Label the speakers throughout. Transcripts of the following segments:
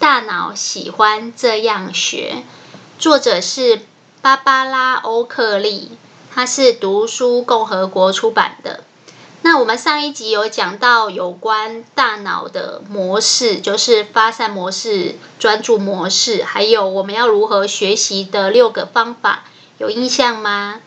Speaker 1: 大脑喜欢这样学，作者是芭芭拉·欧克利，他是读书共和国出版的。那我们上一集有讲到有关大脑的模式，就是发散模式、专注模式，还有我们要如何学习的六个方法，有印象吗？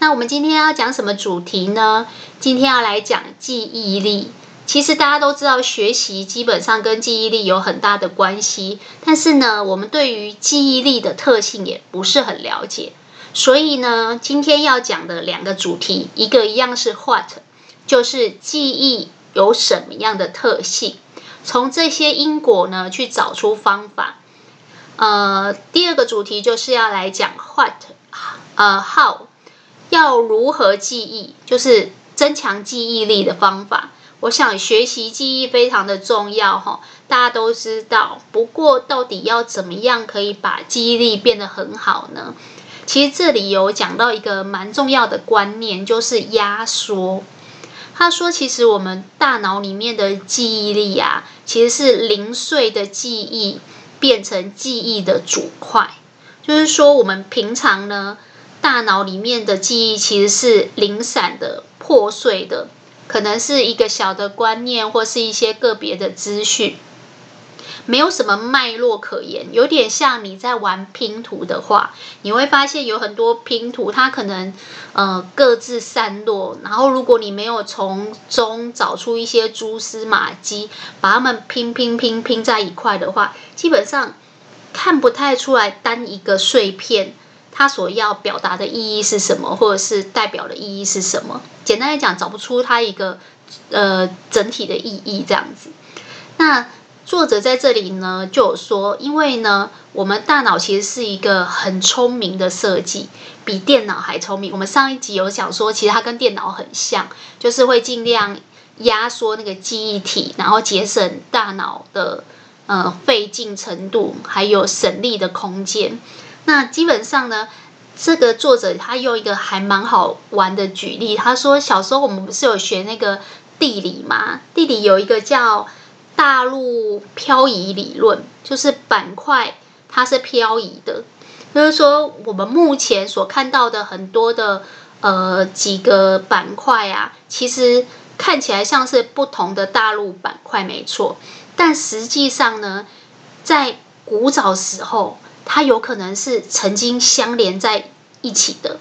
Speaker 1: 那我们今天要讲什么主题呢？今天要来讲记忆力。其实大家都知道，学习基本上跟记忆力有很大的关系。但是呢，我们对于记忆力的特性也不是很了解。所以呢，今天要讲的两个主题，一个一样是 What，就是记忆有什么样的特性，从这些因果呢去找出方法。呃，第二个主题就是要来讲 What，呃，How，要如何记忆，就是增强记忆力的方法。我想学习记忆非常的重要哈，大家都知道。不过到底要怎么样可以把记忆力变得很好呢？其实这里有讲到一个蛮重要的观念，就是压缩。他说，其实我们大脑里面的记忆力啊，其实是零碎的记忆变成记忆的主块。就是说，我们平常呢，大脑里面的记忆其实是零散的、破碎的。可能是一个小的观念，或是一些个别的资讯，没有什么脉络可言，有点像你在玩拼图的话，你会发现有很多拼图，它可能呃各自散落，然后如果你没有从中找出一些蛛丝马迹，把它们拼拼拼拼在一块的话，基本上看不太出来单一个碎片。它所要表达的意义是什么，或者是代表的意义是什么？简单来讲，找不出它一个呃整体的意义这样子。那作者在这里呢就有说，因为呢，我们大脑其实是一个很聪明的设计，比电脑还聪明。我们上一集有讲说，其实它跟电脑很像，就是会尽量压缩那个记忆体，然后节省大脑的呃费劲程度，还有省力的空间。那基本上呢，这个作者他用一个还蛮好玩的举例，他说小时候我们不是有学那个地理吗？地理有一个叫大陆漂移理论，就是板块它是漂移的，就是说我们目前所看到的很多的呃几个板块啊，其实看起来像是不同的大陆板块没错，但实际上呢，在古早时候。它有可能是曾经相连在一起的，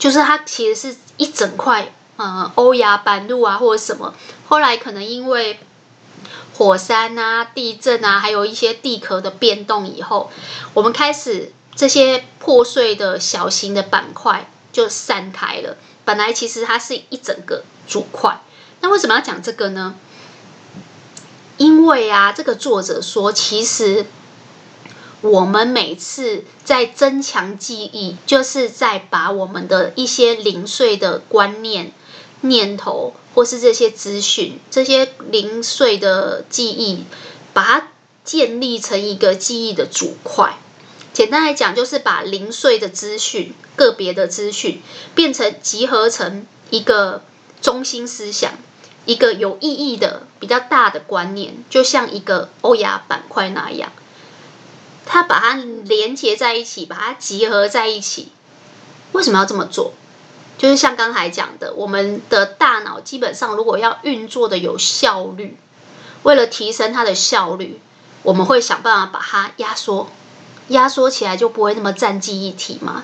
Speaker 1: 就是它其实是一整块，呃，欧亚板路啊，或者什么。后来可能因为火山啊、地震啊，还有一些地壳的变动以后，我们开始这些破碎的小型的板块就散开了。本来其实它是一整个主块。那为什么要讲这个呢？因为啊，这个作者说，其实。我们每次在增强记忆，就是在把我们的一些零碎的观念、念头，或是这些资讯、这些零碎的记忆，把它建立成一个记忆的主块。简单来讲，就是把零碎的资讯、个别的资讯，变成集合成一个中心思想，一个有意义的、比较大的观念，就像一个欧亚板块那样。他把它连接在一起，把它集合在一起。为什么要这么做？就是像刚才讲的，我们的大脑基本上如果要运作的有效率，为了提升它的效率，我们会想办法把它压缩，压缩起来就不会那么占记忆体嘛。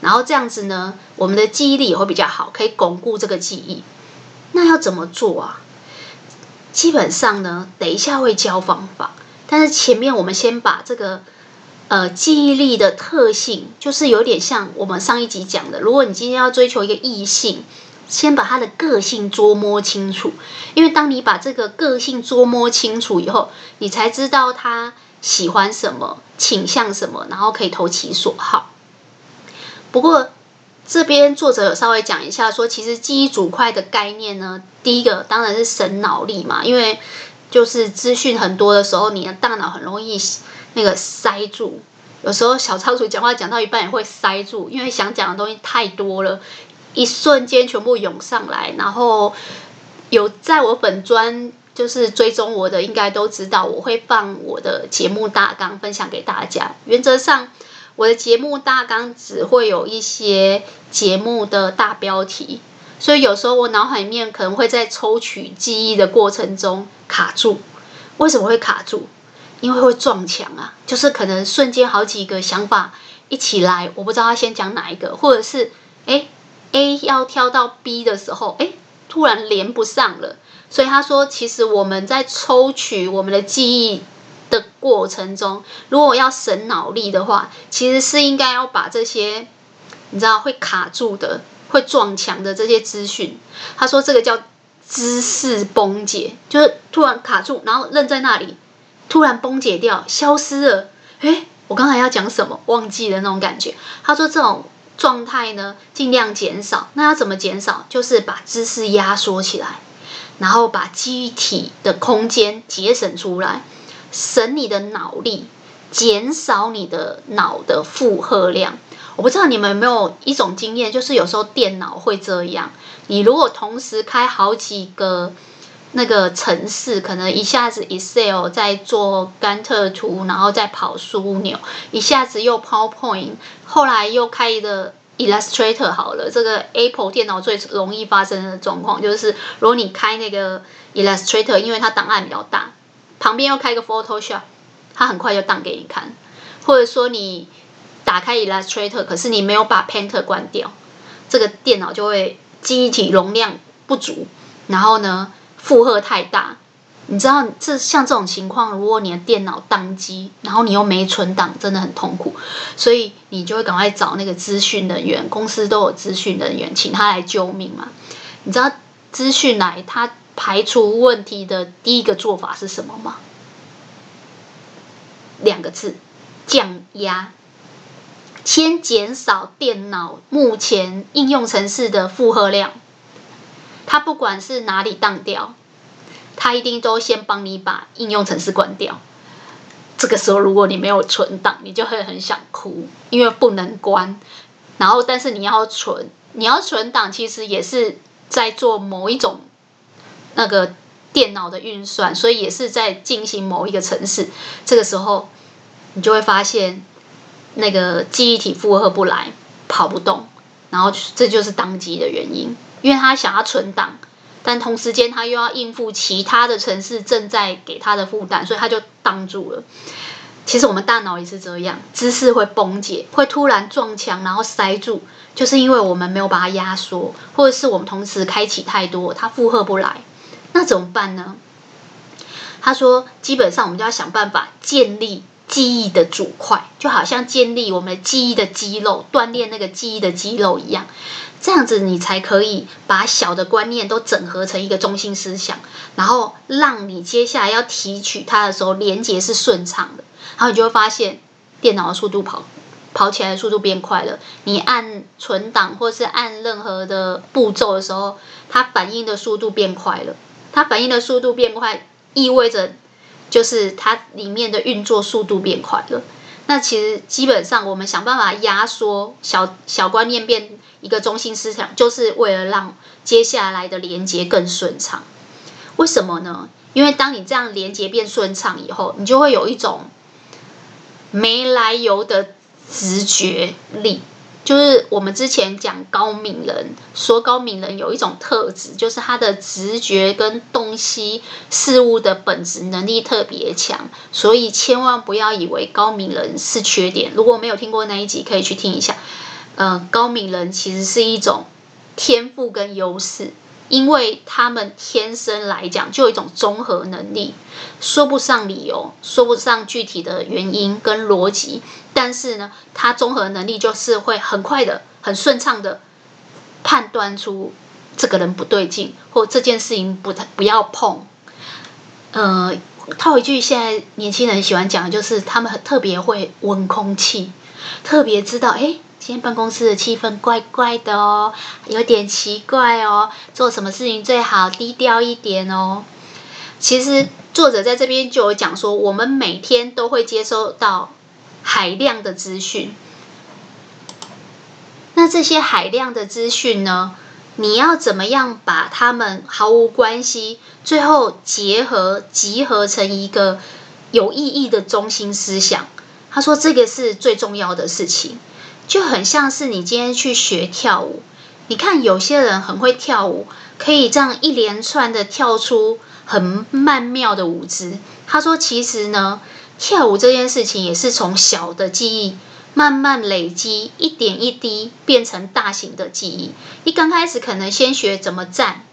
Speaker 1: 然后这样子呢，我们的记忆力也会比较好，可以巩固这个记忆。那要怎么做啊？基本上呢，等一下会教方法，但是前面我们先把这个。呃，记忆力的特性就是有点像我们上一集讲的。如果你今天要追求一个异性，先把他的个性捉摸清楚，因为当你把这个个性捉摸清楚以后，你才知道他喜欢什么、倾向什么，然后可以投其所好。不过这边作者有稍微讲一下，说其实记忆组块的概念呢，第一个当然是省脑力嘛，因为就是资讯很多的时候，你的大脑很容易那个塞住。有时候小仓鼠讲话讲到一半也会塞住，因为想讲的东西太多了，一瞬间全部涌上来。然后有在我本专就是追踪我的，应该都知道我会放我的节目大纲分享给大家。原则上，我的节目大纲只会有一些节目的大标题，所以有时候我脑海里面可能会在抽取记忆的过程中卡住。为什么会卡住？因为会撞墙啊，就是可能瞬间好几个想法一起来，我不知道他先讲哪一个，或者是诶 A 要跳到 B 的时候，诶突然连不上了。所以他说，其实我们在抽取我们的记忆的过程中，如果要省脑力的话，其实是应该要把这些你知道会卡住的、会撞墙的这些资讯，他说这个叫知识崩解，就是突然卡住，然后愣在那里。突然崩解掉，消失了。诶，我刚才要讲什么？忘记了那种感觉。他说这种状态呢，尽量减少。那要怎么减少？就是把知识压缩起来，然后把机体的空间节省出来，省你的脑力，减少你的脑的负荷量。我不知道你们有没有一种经验，就是有时候电脑会这样。你如果同时开好几个。那个程式可能一下子 Excel 在做甘特图，然后再跑枢纽，一下子又 PowerPoint，后来又开一个 Illustrator 好了。这个 Apple 电脑最容易发生的状况就是，如果你开那个 Illustrator，因为它档案比较大，旁边又开个 Photoshop，它很快就当给你看。或者说你打开 Illustrator，可是你没有把 Painter 关掉，这个电脑就会记忆体容量不足，然后呢，负荷太大，你知道这像这种情况，如果你的电脑当机，然后你又没存档，真的很痛苦。所以你就会赶快找那个资讯人员，公司都有资讯人员，请他来救命嘛。你知道资讯来，他排除问题的第一个做法是什么吗？两个字：降压。先减少电脑目前应用程式的负荷量。他不管是哪里当掉，他一定都先帮你把应用程式关掉。这个时候，如果你没有存档，你就会很想哭，因为不能关。然后，但是你要存，你要存档，其实也是在做某一种那个电脑的运算，所以也是在进行某一个程式。这个时候，你就会发现那个记忆体负荷不来，跑不动，然后这就是当机的原因。因为他想要存档，但同时间他又要应付其他的城市正在给他的负担，所以他就挡住了。其实我们大脑也是这样，知识会崩解，会突然撞墙，然后塞住，就是因为我们没有把它压缩，或者是我们同时开启太多，它负荷不来。那怎么办呢？他说，基本上我们就要想办法建立记忆的主块，就好像建立我们记忆的肌肉，锻炼那个记忆的肌肉一样。这样子你才可以把小的观念都整合成一个中心思想，然后让你接下来要提取它的时候连接是顺畅的，然后你就会发现电脑的速度跑跑起来的速度变快了。你按存档或是按任何的步骤的时候，它反应的速度变快了。它反应的速度变快，意味着就是它里面的运作速度变快了。那其实基本上我们想办法压缩小小观念变。一个中心思想，就是为了让接下来的连接更顺畅。为什么呢？因为当你这样连接变顺畅以后，你就会有一种没来由的直觉力。就是我们之前讲高敏人，说高敏人有一种特质，就是他的直觉跟洞悉事物的本质能力特别强。所以千万不要以为高敏人是缺点。如果没有听过那一集，可以去听一下。嗯，高敏人其实是一种天赋跟优势，因为他们天生来讲就有一种综合能力，说不上理由，说不上具体的原因跟逻辑，但是呢，他综合能力就是会很快的、很顺畅的判断出这个人不对劲，或这件事情不太不要碰。呃，套一句现在年轻人喜欢讲的就是，他们很特别会闻空气，特别知道，哎，今天办公室的气氛怪怪的哦，有点奇怪哦，做什么事情最好低调一点哦。其实作者在这边就有讲说，我们每天都会接收到海量的资讯，那这些海量的资讯呢，你要怎么样把它们毫无关系，最后结合集合成一个有意义的中心思想？他说这个是最重要的事情，就很像是你今天去学跳舞，你看有些人很会跳舞，可以这样一连串的跳出很曼妙的舞姿。他说其实呢，跳舞这件事情也是从小的记忆。慢慢累积，一点一滴变成大型的记忆。一刚开始可能先学怎么站，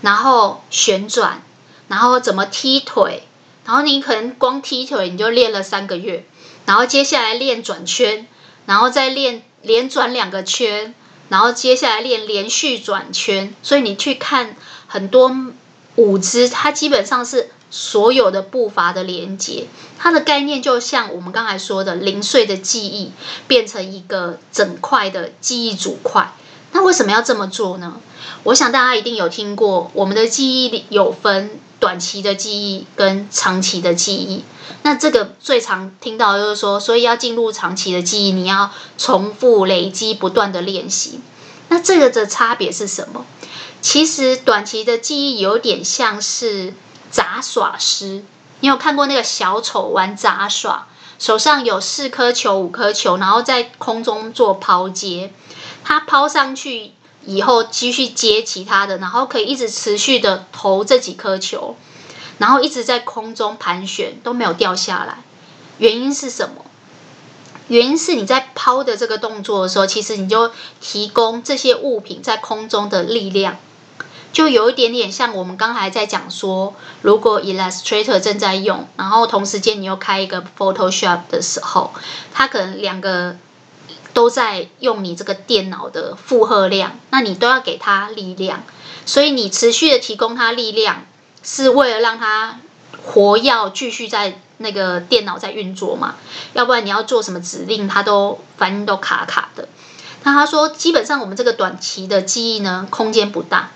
Speaker 1: 然后旋转，然后怎么踢腿，然后你可能光踢腿你就练了三个月，然后接下来练转圈，然后再练连转两个圈，然后接下来练连续转圈。所以你去看很多舞姿，它基本上是。所有的步伐的连接，它的概念就像我们刚才说的零碎的记忆变成一个整块的记忆组块。那为什么要这么做呢？我想大家一定有听过，我们的记忆里有分短期的记忆跟长期的记忆。那这个最常听到就是说，所以要进入长期的记忆，你要重复累积，不断的练习。那这个的差别是什么？其实短期的记忆有点像是。杂耍师，你有看过那个小丑玩杂耍？手上有四颗球、五颗球，然后在空中做抛接。他抛上去以后，继续接其他的，然后可以一直持续的投这几颗球，然后一直在空中盘旋，都没有掉下来。原因是什么？原因是你在抛的这个动作的时候，其实你就提供这些物品在空中的力量。就有一点点像我们刚才在讲说，如果 Illustrator 正在用，然后同时间你又开一个 Photoshop 的时候，它可能两个都在用你这个电脑的负荷量，那你都要给它力量，所以你持续的提供它力量，是为了让它活要继续在那个电脑在运作嘛？要不然你要做什么指令，它都反应都卡卡的。那他说，基本上我们这个短期的记忆呢，空间不大。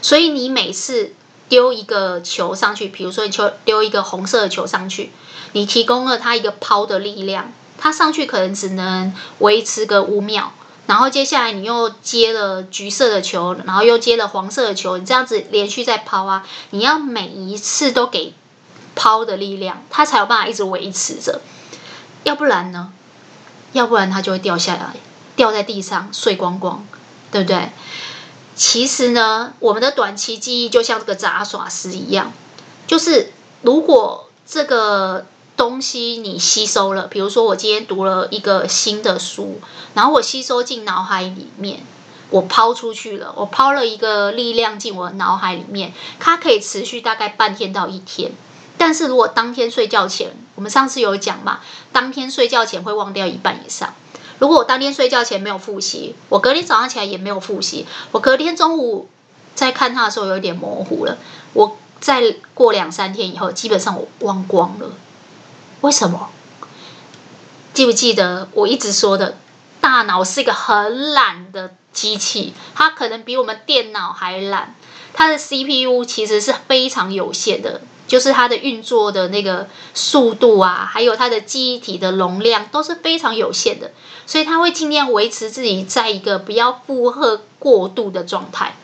Speaker 1: 所以你每次丢一个球上去，比如说你球丢一个红色的球上去，你提供了它一个抛的力量，它上去可能只能维持个五秒，然后接下来你又接了橘色的球，然后又接了黄色的球，你这样子连续在抛啊，你要每一次都给抛的力量，它才有办法一直维持着，要不然呢？要不然它就会掉下来，掉在地上碎光光，对不对？其实呢，我们的短期记忆就像这个杂耍师一样，就是如果这个东西你吸收了，比如说我今天读了一个新的书，然后我吸收进脑海里面，我抛出去了，我抛了一个力量进我脑海里面，它可以持续大概半天到一天。但是如果当天睡觉前，我们上次有讲嘛，当天睡觉前会忘掉一半以上。如果我当天睡觉前没有复习，我隔天早上起来也没有复习，我隔天中午在看它的时候有点模糊了。我再过两三天以后，基本上我忘光了。为什么？记不记得我一直说的，大脑是一个很懒的机器，它可能比我们电脑还懒，它的 CPU 其实是非常有限的。就是它的运作的那个速度啊，还有它的记忆体的容量都是非常有限的，所以它会尽量维持自己在一个不要负荷过度的状态。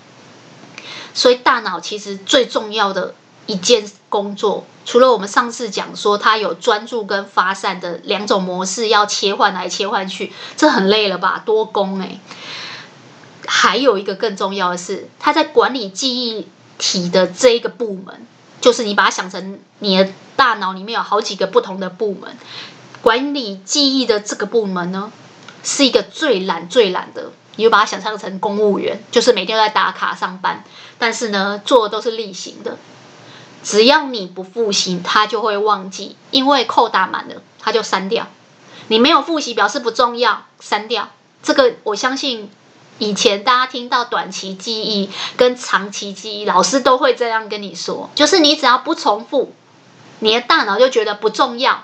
Speaker 1: 所以大脑其实最重要的一件工作，除了我们上次讲说它有专注跟发散的两种模式要切换来切换去，这很累了吧？多工诶。还有一个更重要的是，它在管理记忆体的这一个部门。就是你把它想成你的大脑里面有好几个不同的部门，管理记忆的这个部门呢，是一个最懒最懒的。你就把它想象成公务员，就是每天都在打卡上班，但是呢，做的都是例行的。只要你不复习，他就会忘记，因为扣打满了，他就删掉。你没有复习，表示不重要，删掉。这个我相信。以前大家听到短期记忆跟长期记忆，老师都会这样跟你说，就是你只要不重复，你的大脑就觉得不重要。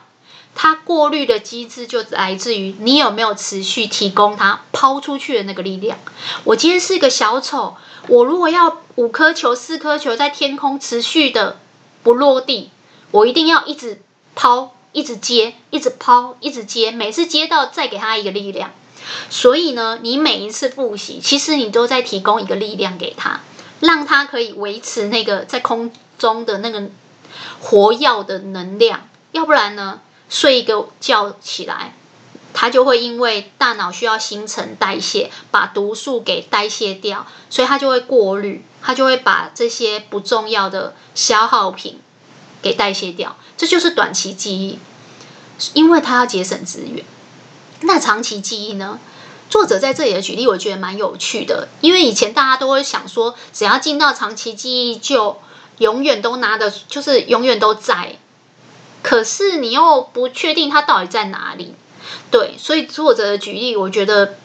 Speaker 1: 它过滤的机制就来自于你有没有持续提供它抛出去的那个力量。我今天是一个小丑，我如果要五颗球、四颗球在天空持续的不落地，我一定要一直抛、一直接、一直抛、一直接，每次接到再给他一个力量。所以呢，你每一次复习，其实你都在提供一个力量给他，让他可以维持那个在空中的那个活跃的能量。要不然呢，睡一个觉起来，他就会因为大脑需要新陈代谢，把毒素给代谢掉，所以他就会过滤，他就会把这些不重要的消耗品给代谢掉。这就是短期记忆，因为他要节省资源。那长期记忆呢？作者在这里的举例，我觉得蛮有趣的，因为以前大家都会想说，只要进到长期记忆，就永远都拿的，就是永远都在。可是你又不确定它到底在哪里，对，所以作者的举例我觉得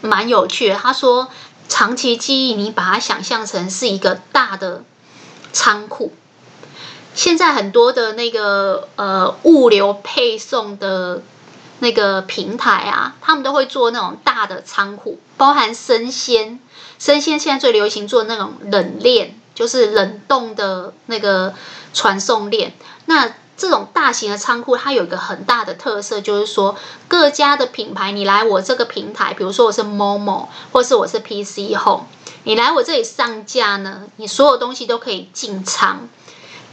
Speaker 1: 蛮有趣的。他说，长期记忆你把它想象成是一个大的仓库，现在很多的那个呃物流配送的那个平台啊，他们都会做那种大的仓库，包含生鲜，生鲜现在最流行做那种冷链，就是冷冻的那个传送链，那。这种大型的仓库，它有一个很大的特色，就是说各家的品牌，你来我这个平台，比如说我是 Momo，或是我是 PC Home，你来我这里上架呢，你所有东西都可以进仓。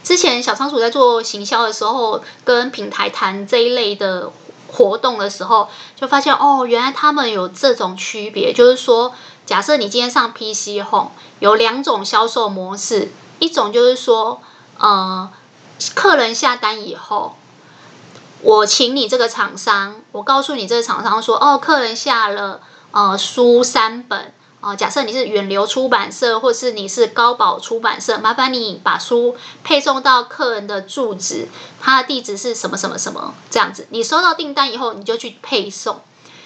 Speaker 1: 之前小仓鼠在做行销的时候，跟平台谈这一类的活动的时候，就发现哦，原来他们有这种区别，就是说，假设你今天上 PC Home，有两种销售模式，一种就是说，呃。客人下单以后，我请你这个厂商，我告诉你这个厂商说，哦，客人下了呃书三本，哦，假设你是远流出版社，或是你是高宝出版社，麻烦你把书配送到客人的住址，他的地址是什么什么什么这样子。你收到订单以后，你就去配送。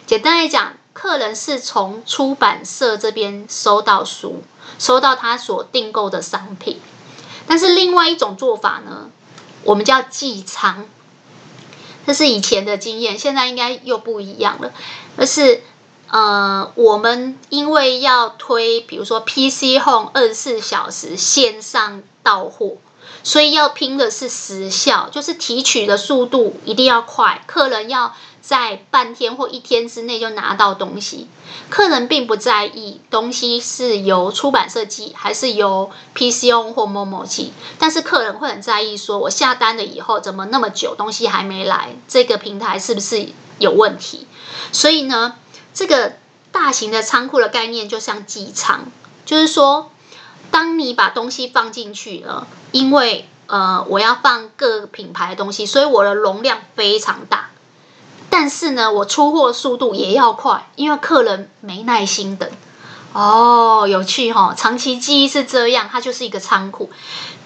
Speaker 1: 简单来讲，客人是从出版社这边收到书，收到他所订购的商品。但是另外一种做法呢？我们叫寄仓，这是以前的经验，现在应该又不一样了。而是呃，我们因为要推，比如说 PC Home 二十四小时线上到货，所以要拼的是时效，就是提取的速度一定要快，客人要。在半天或一天之内就拿到东西，客人并不在意东西是由出版社寄还是由 PCO 或 Momo 寄，但是客人会很在意，说我下单了以后怎么那么久东西还没来，这个平台是不是有问题？所以呢，这个大型的仓库的概念就像寄仓，就是说，当你把东西放进去了，因为呃我要放各品牌的东西，所以我的容量非常大。但是呢，我出货速度也要快，因为客人没耐心等。哦，有趣哈、哦！长期记忆是这样，它就是一个仓库。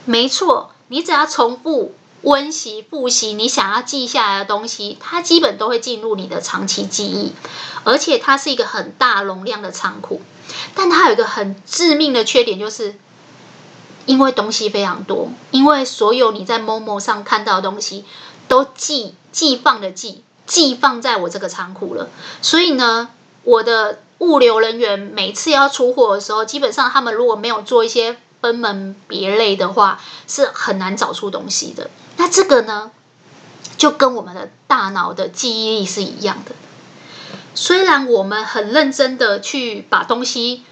Speaker 1: 没错，你只要重复温习复习你想要记下来的东西，它基本都会进入你的长期记忆。而且它是一个很大容量的仓库，但它有一个很致命的缺点，就是因为东西非常多，因为所有你在 Momo 上看到的东西都记记放的记。寄放在我这个仓库了，所以呢，我的物流人员每次要出货的时候，基本上他们如果没有做一些分门别类的话，是很难找出东西的。那这个呢，就跟我们的大脑的记忆力是一样的。虽然我们很认真的去把东西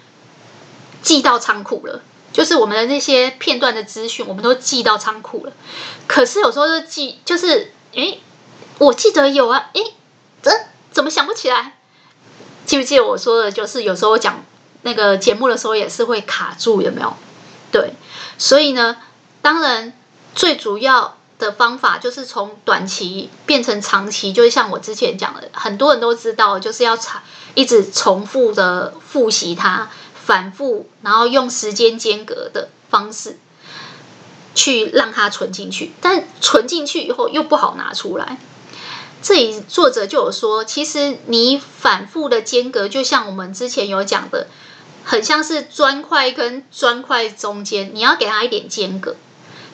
Speaker 1: 寄到仓库了，就是我们的那些片段的资讯，我们都寄到仓库了，可是有时候就寄，就是诶。我记得有啊，诶，这怎么想不起来？记不记得我说的，就是有时候讲那个节目的时候也是会卡住，有没有？对，所以呢，当然最主要的方法就是从短期变成长期，就是像我之前讲的，很多人都知道，就是要长一直重复的复习它，反复，然后用时间间隔的方式去让它存进去，但存进去以后又不好拿出来。这里作者就有说，其实你反复的间隔，就像我们之前有讲的，很像是砖块跟砖块中间，你要给它一点间隔，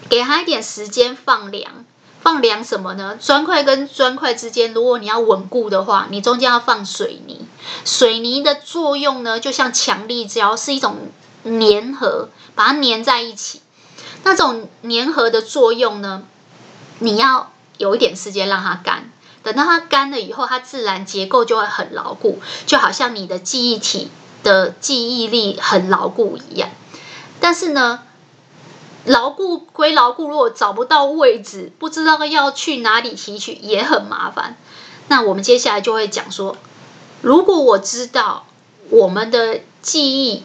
Speaker 1: 给它一点时间放凉，放凉什么呢？砖块跟砖块之间，如果你要稳固的话，你中间要放水泥。水泥的作用呢，就像强力胶，是一种粘合，把它粘在一起。那种粘合的作用呢，你要有一点时间让它干。等到它干了以后，它自然结构就会很牢固，就好像你的记忆体的记忆力很牢固一样。但是呢，牢固归牢固，如果找不到位置，不知道要去哪里提取，也很麻烦。那我们接下来就会讲说，如果我知道我们的记忆，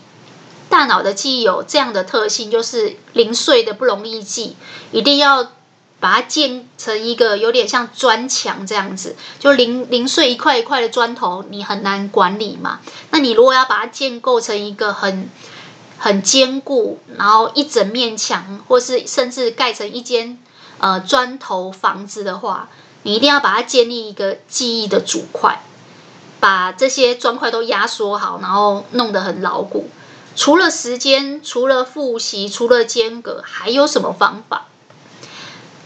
Speaker 1: 大脑的记忆有这样的特性，就是零碎的不容易记，一定要把它建成一个有点像砖墙这样子，就零零碎一块一块的砖头，你很难管理嘛。那你如果要把它建构成一个很很坚固，然后一整面墙，或是甚至盖成一间呃砖头房子的话，你一定要把它建立一个记忆的主块，把这些砖块都压缩好，然后弄得很牢固。除了时间，除了复习，除了间隔，还有什么方法？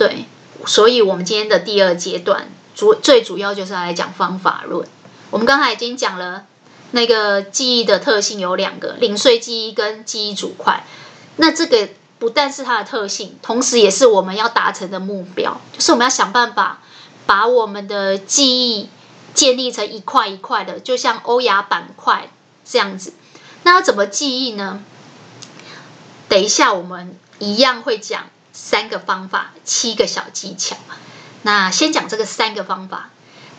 Speaker 1: 对，所以我们今天的第二阶段主最主要就是来讲方法论。我们刚才已经讲了。那个记忆的特性有两个：零碎记忆跟记忆主块。那这个不但是它的特性，同时也是我们要达成的目标，就是我们要想办法把我们的记忆建立成一块一块的，就像欧亚板块这样子。那要怎么记忆呢？等一下我们一样会讲三个方法，七个小技巧。那先讲这个三个方法，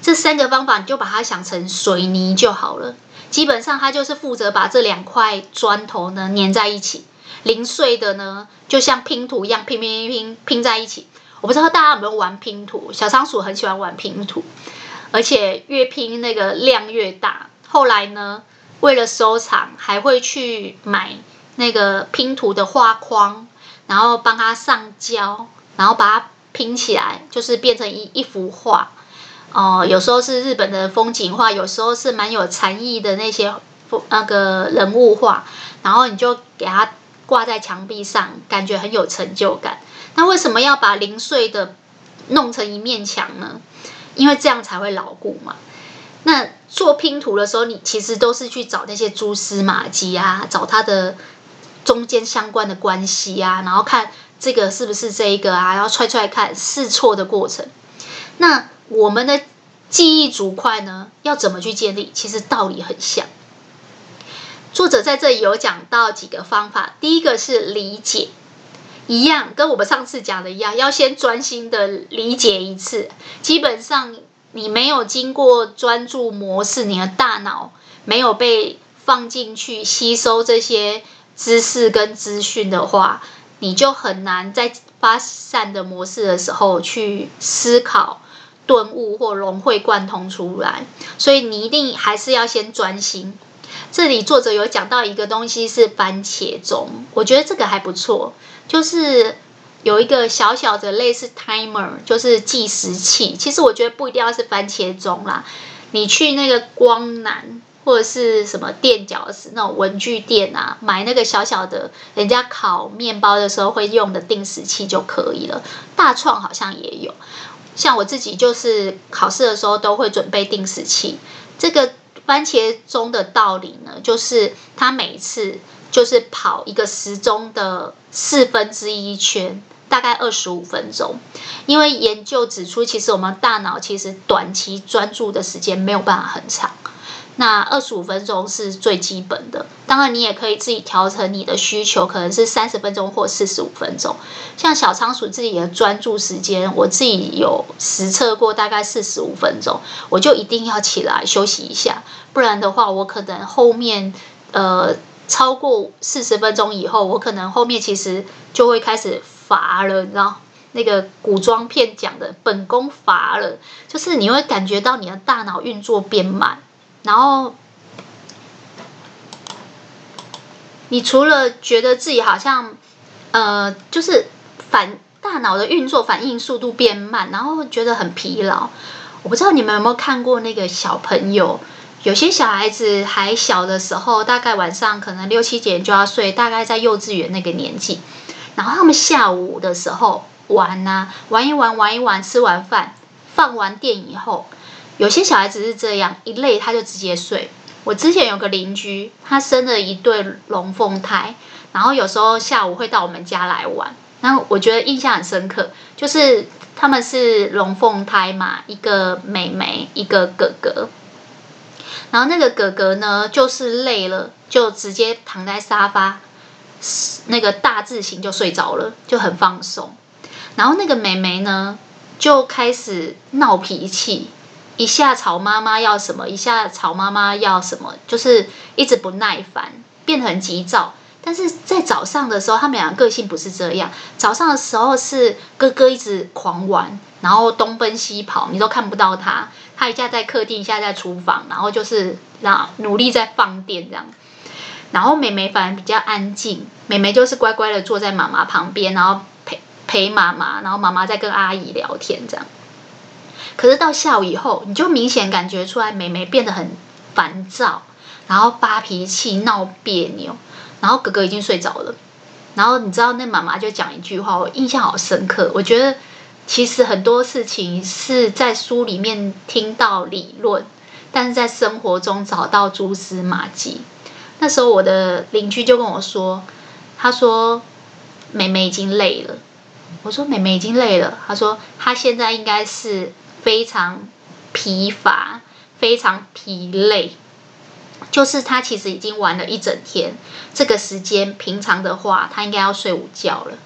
Speaker 1: 这三个方法你就把它想成水泥就好了。基本上，它就是负责把这两块砖头呢粘在一起，零碎的呢就像拼图一样拼拼拼拼拼在一起。我不知道大家有没有玩拼图，小仓鼠很喜欢玩拼图，而且越拼那个量越大。后来呢，为了收藏，还会去买那个拼图的画框，然后帮它上胶，然后把它拼起来，就是变成一一幅画。哦、有时候是日本的风景画，有时候是蛮有禅意的那些那个人物画，然后你就给它挂在墙壁上，感觉很有成就感。那为什么要把零碎的弄成一面墙呢？因为这样才会牢固嘛。那做拼图的时候，你其实都是去找那些蛛丝马迹啊，找它的中间相关的关系啊，然后看这个是不是这一个啊，然后踹踹看试错的过程。那我们的记忆主块呢，要怎么去建立？其实道理很像。作者在这里有讲到几个方法，第一个是理解，一样跟我们上次讲的一样，要先专心的理解一次。基本上你没有经过专注模式，你的大脑没有被放进去吸收这些知识跟资讯的话，你就很难在发散的模式的时候去思考。顿悟或融会贯通出来，所以你一定还是要先专心。这里作者有讲到一个东西是番茄钟，我觉得这个还不错，就是有一个小小的类似 timer，就是计时器。其实我觉得不一定要是番茄钟啦，你去那个光南或者是什么垫脚石那种文具店啊，买那个小小的，人家烤面包的时候会用的定时器就可以了。大创好像也有。像我自己就是考试的时候都会准备定时器。这个番茄钟的道理呢，就是它每一次就是跑一个时钟的四分之一圈，大概二十五分钟。因为研究指出，其实我们大脑其实短期专注的时间没有办法很长。那二十五分钟是最基本的，当然你也可以自己调成你的需求，可能是三十分钟或四十五分钟。像小仓鼠自己的专注时间，我自己有实测过，大概四十五分钟，我就一定要起来休息一下，不然的话，我可能后面呃超过四十分钟以后，我可能后面其实就会开始乏了，你知道那个古装片讲的本宫乏了，就是你会感觉到你的大脑运作变慢。然后，你除了觉得自己好像，呃，就是反大脑的运作反应速度变慢，然后觉得很疲劳。我不知道你们有没有看过那个小朋友，有些小孩子还小的时候，大概晚上可能六七点就要睡，大概在幼稚园那个年纪，然后他们下午的时候。玩啊，玩一玩，玩一玩，吃完饭，放完电以后，有些小孩子是这样，一累他就直接睡。我之前有个邻居，他生了一对龙凤胎，然后有时候下午会到我们家来玩。然后我觉得印象很深刻，就是他们是龙凤胎嘛，一个妹妹，一个哥哥。然后那个哥哥呢，就是累了，就直接躺在沙发，那个大字型就睡着了，就很放松。然后那个妹妹呢，就开始闹脾气。一下吵妈妈要什么，一下吵妈妈要什么，就是一直不耐烦，变得很急躁。但是在早上的时候，他们俩个性不是这样。早上的时候是哥哥一直狂玩，然后东奔西跑，你都看不到他。他一下在客厅，一下在厨房，然后就是让努力在放电这样。然后妹妹反而比较安静，妹妹就是乖乖的坐在妈妈旁边，然后陪陪妈妈，然后妈妈在跟阿姨聊天这样。可是到下午以后，你就明显感觉出来，妹妹变得很烦躁，然后发脾气、闹别扭，然后哥哥已经睡着了。然后你知道，那妈妈就讲一句话，我印象好深刻。我觉得其实很多事情是在书里面听到理论，但是在生活中找到蛛丝马迹。那时候我的邻居就跟我说，他说妹妹已经累了。我说妹妹已经累了。他说她现在应该是。非常疲乏，非常疲累，就是他其实已经玩了一整天。这个时间平常的话，他应该要睡午觉了。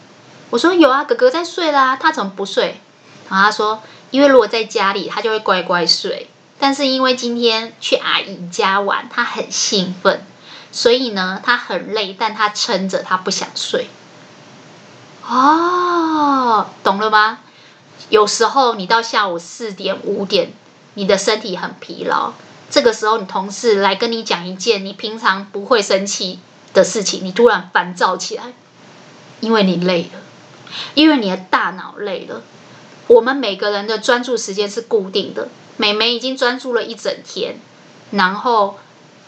Speaker 1: 我说有啊，哥哥在睡啦，他怎么不睡？然后他说，因为如果在家里，他就会乖乖睡。但是因为今天去阿姨家玩，他很兴奋，所以呢，他很累，但他撑着，他不想睡。哦，懂了吗？有时候你到下午四点五点，你的身体很疲劳，这个时候你同事来跟你讲一件你平常不会生气的事情，你突然烦躁起来，因为你累了，因为你的大脑累了。我们每个人的专注时间是固定的，美眉已经专注了一整天，然后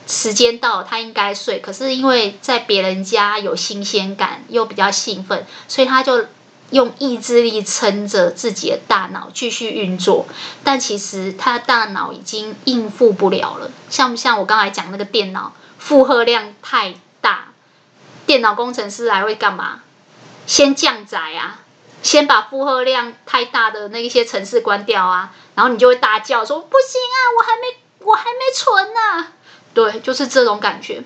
Speaker 1: 时间到了，她应该睡，可是因为在别人家有新鲜感，又比较兴奋，所以她就。用意志力撑着自己的大脑继续运作，但其实他的大脑已经应付不了了。像不像我刚才讲那个电脑负荷量太大？电脑工程师还会干嘛？先降载啊，先把负荷量太大的那一些程式关掉啊，然后你就会大叫说：“不行啊，我还没，我还没存呢。”对，就是这种感觉。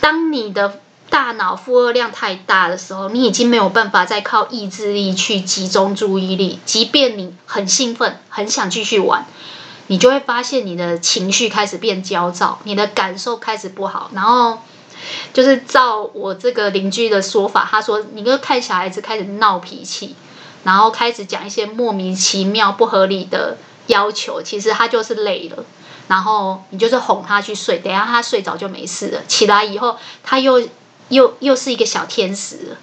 Speaker 1: 当你的大脑负荷量太大的时候，你已经没有办法再靠意志力去集中注意力。即便你很兴奋，很想继续玩，你就会发现你的情绪开始变焦躁，你的感受开始不好。然后就是照我这个邻居的说法，他说你就看小孩子开始闹脾气，然后开始讲一些莫名其妙、不合理的要求，其实他就是累了。然后你就是哄他去睡，等下他睡着就没事了。起来以后，他又。又又是一个小天使，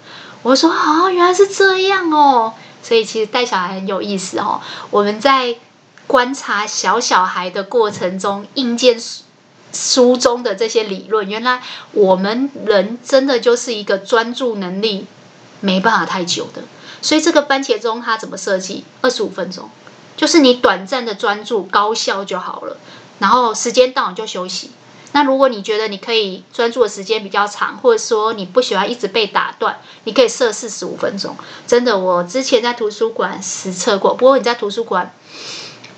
Speaker 1: 我说哦，原来是这样哦，所以其实带小孩很有意思哦。我们在观察小小孩的过程中，印见书中的这些理论，原来我们人真的就是一个专注能力没办法太久的。所以这个番茄钟它怎么设计？二十五分钟，就是你短暂的专注，高效就好了。然后时间到你就休息。那如果你觉得你可以专注的时间比较长，或者说你不喜欢一直被打断，你可以设四十五分钟。真的，我之前在图书馆实测过。不过你在图书馆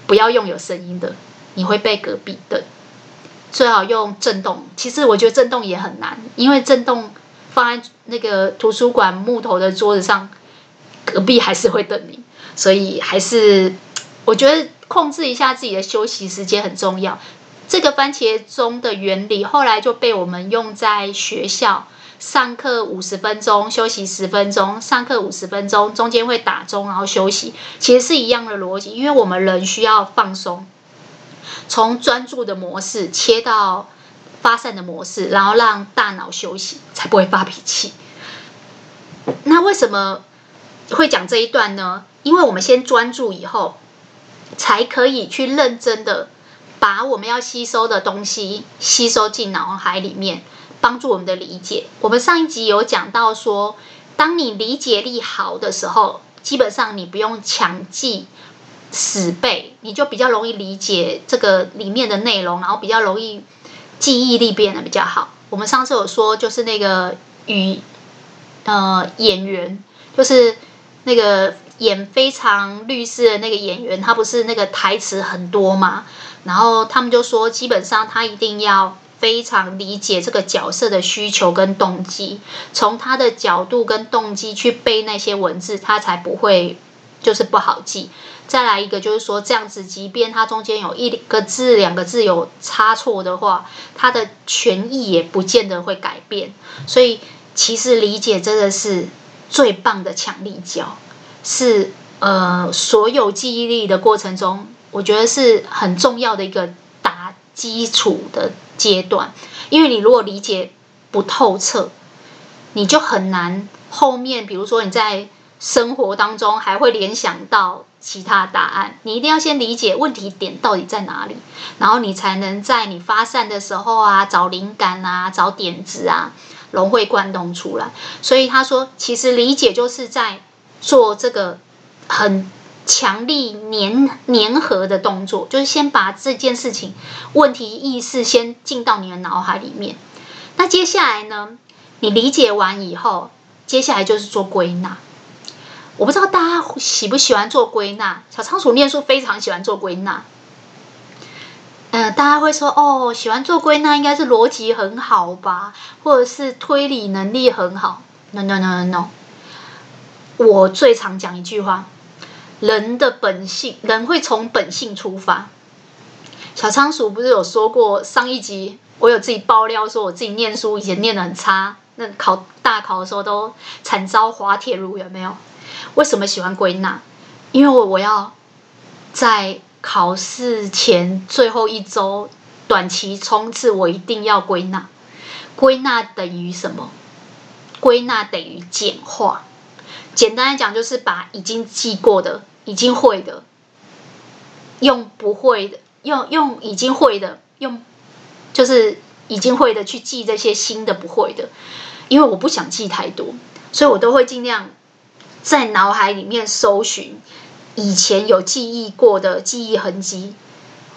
Speaker 1: 不要用有声音的，你会被隔壁的。最好用震动。其实我觉得震动也很难，因为震动放在那个图书馆木头的桌子上，隔壁还是会等你。所以还是我觉得控制一下自己的休息时间很重要。这个番茄钟的原理后来就被我们用在学校，上课五十分钟，休息十分钟，上课五十分钟，中间会打钟，然后休息，其实是一样的逻辑，因为我们人需要放松，从专注的模式切到发散的模式，然后让大脑休息，才不会发脾气。那为什么会讲这一段呢？因为我们先专注以后，才可以去认真的。把我们要吸收的东西吸收进脑海里面，帮助我们的理解。我们上一集有讲到说，当你理解力好的时候，基本上你不用强记死背，你就比较容易理解这个里面的内容，然后比较容易记忆力变得比较好。我们上次有说，就是那个语呃演员，就是那个演《非常律师》的那个演员，他不是那个台词很多嘛？然后他们就说，基本上他一定要。非常理解这个角色的需求跟动机，从他的角度跟动机去背那些文字，他才不会就是不好记。再来一个就是说，这样子，即便他中间有一个字、两个字有差错的话，他的全意也不见得会改变。所以，其实理解真的是最棒的强力胶，是呃所有记忆力的过程中，我觉得是很重要的一个打基础的。阶段，因为你如果理解不透彻，你就很难后面，比如说你在生活当中还会联想到其他答案。你一定要先理解问题点到底在哪里，然后你才能在你发散的时候啊，找灵感啊，找点子啊，融会贯通出来。所以他说，其实理解就是在做这个很。强力粘粘合的动作，就是先把这件事情问题意识先进到你的脑海里面。那接下来呢？你理解完以后，接下来就是做归纳。我不知道大家喜不喜欢做归纳。小仓鼠念书非常喜欢做归纳。呃，大家会说哦，喜欢做归纳应该是逻辑很好吧，或者是推理能力很好。No no no no no。我最常讲一句话。人的本性，人会从本性出发。小仓鼠不是有说过，上一集我有自己爆料说，我自己念书以前念的很差，那考大考的时候都惨遭滑铁卢，有没有？为什么喜欢归纳？因为我我要在考试前最后一周短期冲刺，我一定要归纳。归纳等于什么？归纳等于简化。简单来讲，就是把已经记过的、已经会的，用不会的，用用已经会的，用就是已经会的去记这些新的不会的。因为我不想记太多，所以我都会尽量在脑海里面搜寻以前有记忆过的记忆痕迹。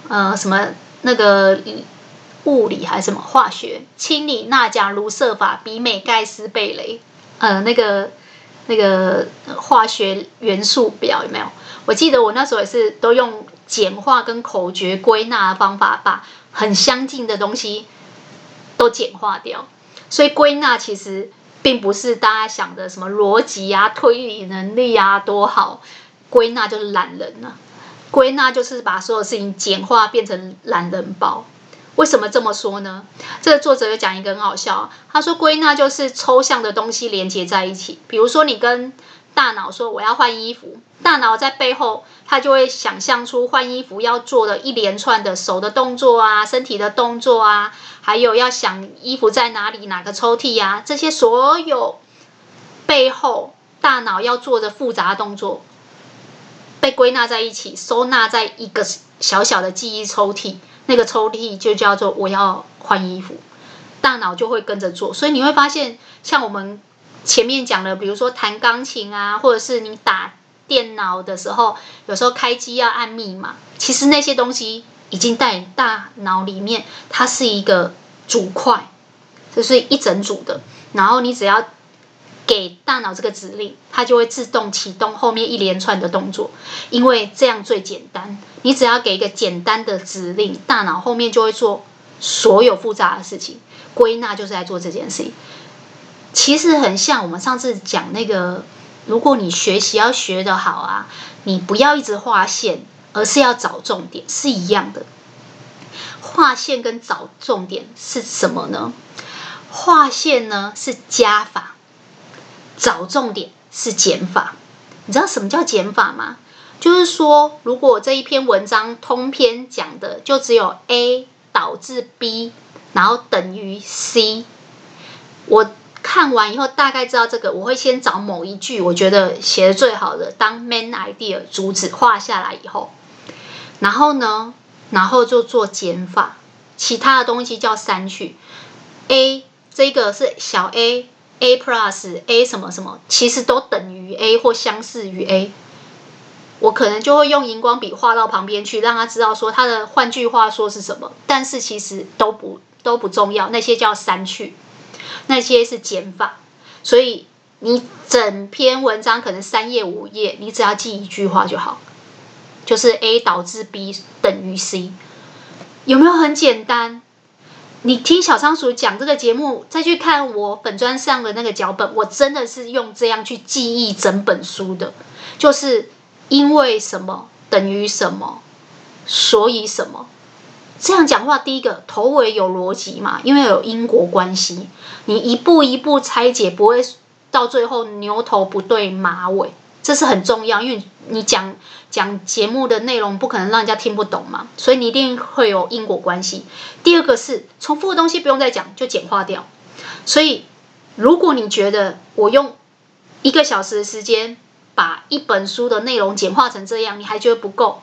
Speaker 1: 呃，什么那个物理还是什么化学，氢锂钠钾卢瑟法比美盖斯贝雷，呃，那个。那个化学元素表有没有？我记得我那时候也是都用简化跟口诀归纳的方法，把很相近的东西都简化掉。所以归纳其实并不是大家想的什么逻辑啊、推理能力啊多好，归纳就是懒人啊。归纳就是把所有事情简化变成懒人包。为什么这么说呢？这个作者又讲一个很好笑，他说归纳就是抽象的东西连接在一起。比如说你跟大脑说我要换衣服，大脑在背后他就会想象出换衣服要做的一连串的手的动作啊、身体的动作啊，还有要想衣服在哪里、哪个抽屉呀，这些所有背后大脑要做的复杂动作，被归纳在一起，收纳在一个小小的记忆抽屉。那个抽屉就叫做我要换衣服，大脑就会跟着做，所以你会发现，像我们前面讲的，比如说弹钢琴啊，或者是你打电脑的时候，有时候开机要按密码，其实那些东西已经在大脑里面，它是一个组块，就是一整组的，然后你只要。给大脑这个指令，它就会自动启动后面一连串的动作，因为这样最简单。你只要给一个简单的指令，大脑后面就会做所有复杂的事情。归纳就是在做这件事情，其实很像我们上次讲那个，如果你学习要学得好啊，你不要一直画线，而是要找重点，是一样的。画线跟找重点是什么呢？画线呢是加法。找重点是减法，你知道什么叫减法吗？就是说，如果这一篇文章通篇讲的就只有 A 导致 B，然后等于 C，我看完以后大概知道这个，我会先找某一句我觉得写的最好的当 main idea 主旨画下来以后，然后呢，然后就做减法，其他的东西叫删去。A 这个是小 A。A plus A 什么什么，其实都等于 A 或相似于 A。我可能就会用荧光笔画到旁边去，让他知道说他的换句话说是什么。但是其实都不都不重要，那些叫删去，那些是减法。所以你整篇文章可能三页五页，你只要记一句话就好，就是 A 导致 B 等于 C，有没有很简单？你听小仓鼠讲这个节目，再去看我本专上的那个脚本，我真的是用这样去记忆整本书的，就是。因为什么等于什么，所以什么，这样讲话，第一个头尾有逻辑嘛，因为有因果关系，你一步一步拆解，不会到最后牛头不对马尾，这是很重要，因为你讲讲节目的内容不可能让人家听不懂嘛，所以你一定会有因果关系。第二个是重复的东西不用再讲，就简化掉。所以如果你觉得我用一个小时的时间，把一本书的内容简化成这样，你还觉得不够？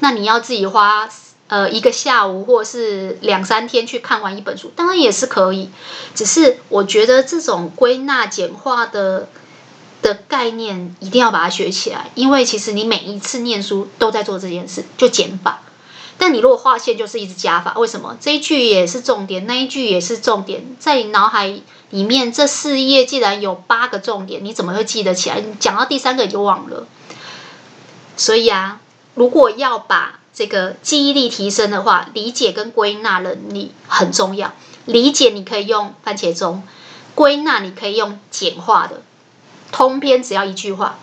Speaker 1: 那你要自己花呃一个下午或是两三天去看完一本书，当然也是可以。只是我觉得这种归纳简化的的概念一定要把它学起来，因为其实你每一次念书都在做这件事，就减法。但你如果划线，就是一直加法。为什么？这一句也是重点，那一句也是重点，在你脑海里面这四页既然有八个重点，你怎么会记得起来？你讲到第三个你就忘了。所以啊，如果要把这个记忆力提升的话，理解跟归纳能力很重要。理解你可以用番茄钟，归纳你可以用简化的，通篇只要一句话。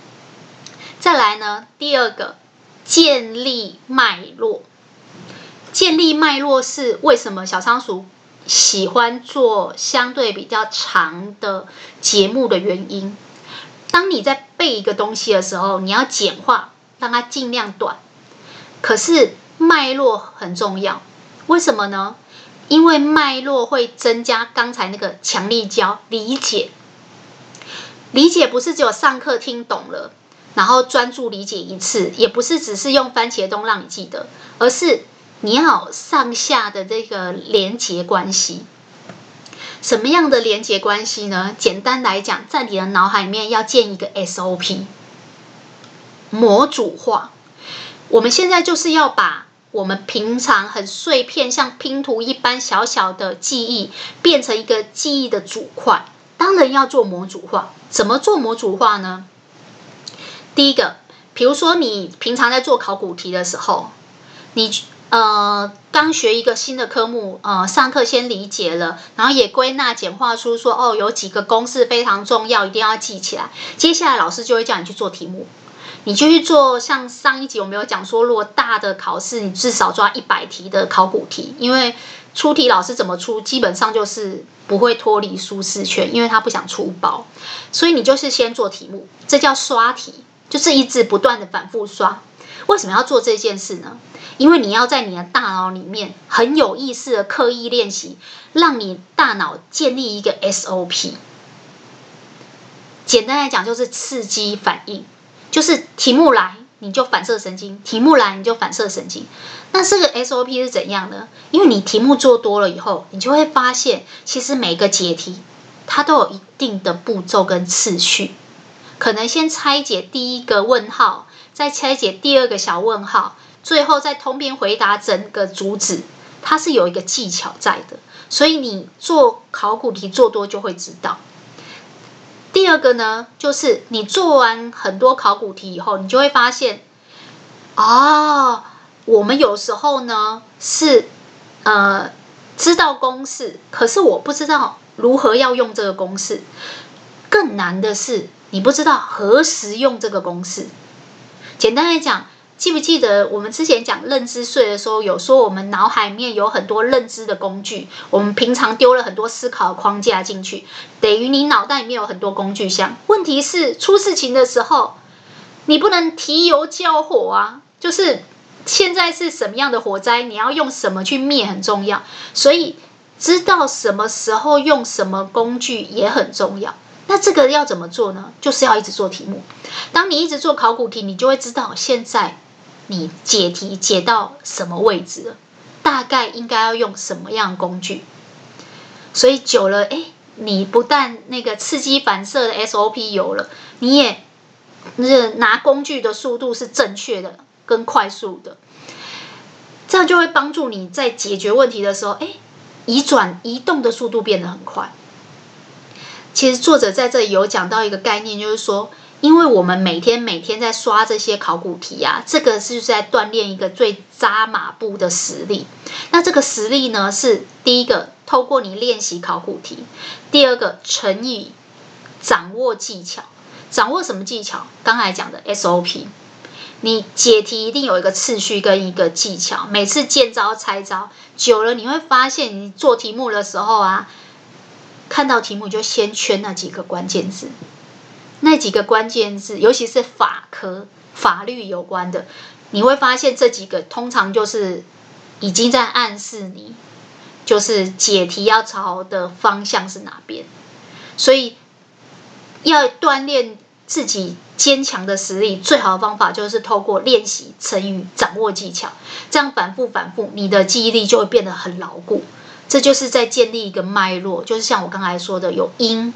Speaker 1: 再来呢，第二个，建立脉络。建立脉络是为什么小仓鼠喜欢做相对比较长的节目的原因。当你在背一个东西的时候，你要简化，让它尽量短。可是脉络很重要，为什么呢？因为脉络会增加刚才那个强力胶理解。理解不是只有上课听懂了，然后专注理解一次，也不是只是用番茄钟让你记得，而是。你要上下的这个连接关系，什么样的连接关系呢？简单来讲，在你的脑海里面要建一个 SOP，模组化。我们现在就是要把我们平常很碎片，像拼图一般小小的记忆，变成一个记忆的组块。当然要做模组化，怎么做模组化呢？第一个，比如说你平常在做考古题的时候，你。呃，刚学一个新的科目，呃，上课先理解了，然后也归纳简化出说，哦，有几个公式非常重要，一定要记起来。接下来老师就会叫你去做题目，你就去做。像上一集我们有讲说，如果大的考试，你至少抓一百题的考古题，因为出题老师怎么出，基本上就是不会脱离舒适圈，因为他不想出包，所以你就是先做题目，这叫刷题，就是一直不断的反复刷。为什么要做这件事呢？因为你要在你的大脑里面很有意识的刻意练习，让你大脑建立一个 SOP。简单来讲，就是刺激反应，就是题目来你就反射神经，题目来你就反射神经。那这个 SOP 是怎样呢？因为你题目做多了以后，你就会发现，其实每个解题它都有一定的步骤跟次序，可能先拆解第一个问号，再拆解第二个小问号。最后再通篇回答整个主旨，它是有一个技巧在的，所以你做考古题做多就会知道。第二个呢，就是你做完很多考古题以后，你就会发现，哦，我们有时候呢是呃知道公式，可是我不知道如何要用这个公式。更难的是，你不知道何时用这个公式。简单来讲。记不记得我们之前讲认知税的时候，有说我们脑海里面有很多认知的工具，我们平常丢了很多思考的框架进去，等于你脑袋里面有很多工具箱。问题是出事情的时候，你不能提油交火啊，就是现在是什么样的火灾，你要用什么去灭很重要，所以知道什么时候用什么工具也很重要。那这个要怎么做呢？就是要一直做题目。当你一直做考古题，你就会知道现在。你解题解到什么位置了？大概应该要用什么样的工具？所以久了，哎，你不但那个刺激反射的 SOP 有了，你也那拿工具的速度是正确的跟快速的，这样就会帮助你在解决问题的时候，哎，移转移动的速度变得很快。其实作者在这里有讲到一个概念，就是说，因为我们每天每天在刷这些考古题啊，这个是在锻炼一个最扎马步的实力。那这个实力呢，是第一个透过你练习考古题，第二个乘以掌握技巧。掌握什么技巧？刚才讲的 SOP，你解题一定有一个次序跟一个技巧。每次见招拆招，久了你会发现，你做题目的时候啊。看到题目就先圈那几个关键字，那几个关键字，尤其是法科、法律有关的，你会发现这几个通常就是已经在暗示你，就是解题要朝的方向是哪边。所以要锻炼自己坚强的实力，最好的方法就是透过练习成语掌握技巧，这样反复反复，你的记忆力就会变得很牢固。这就是在建立一个脉络，就是像我刚才说的，有因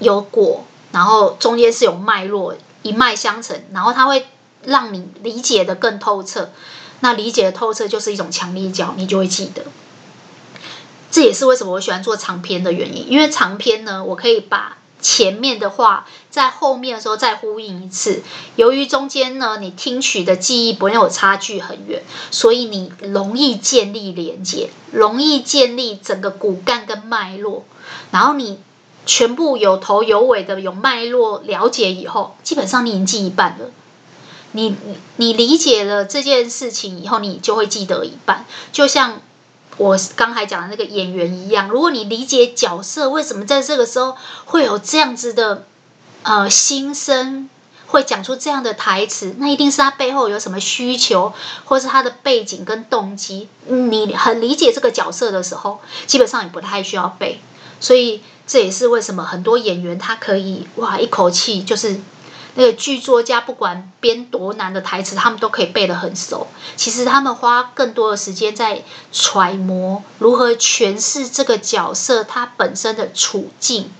Speaker 1: 有果，然后中间是有脉络，一脉相承，然后它会让你理解得更透彻。那理解的透彻就是一种强力胶，你就会记得。这也是为什么我喜欢做长篇的原因，因为长篇呢，我可以把。前面的话，在后面的时候再呼应一次。由于中间呢，你听取的记忆不会有差距很远，所以你容易建立连接，容易建立整个骨干跟脉络。然后你全部有头有尾的有脉络了解以后，基本上你已经记一半了。你你理解了这件事情以后，你就会记得一半。就像。我刚才讲的那个演员一样，如果你理解角色为什么在这个时候会有这样子的呃心声，会讲出这样的台词，那一定是他背后有什么需求，或是他的背景跟动机。你很理解这个角色的时候，基本上也不太需要背。所以这也是为什么很多演员他可以哇一口气就是。那个剧作家不管编多难的台词，他们都可以背得很熟。其实他们花更多的时间在揣摩如何诠释这个角色他本身的处境，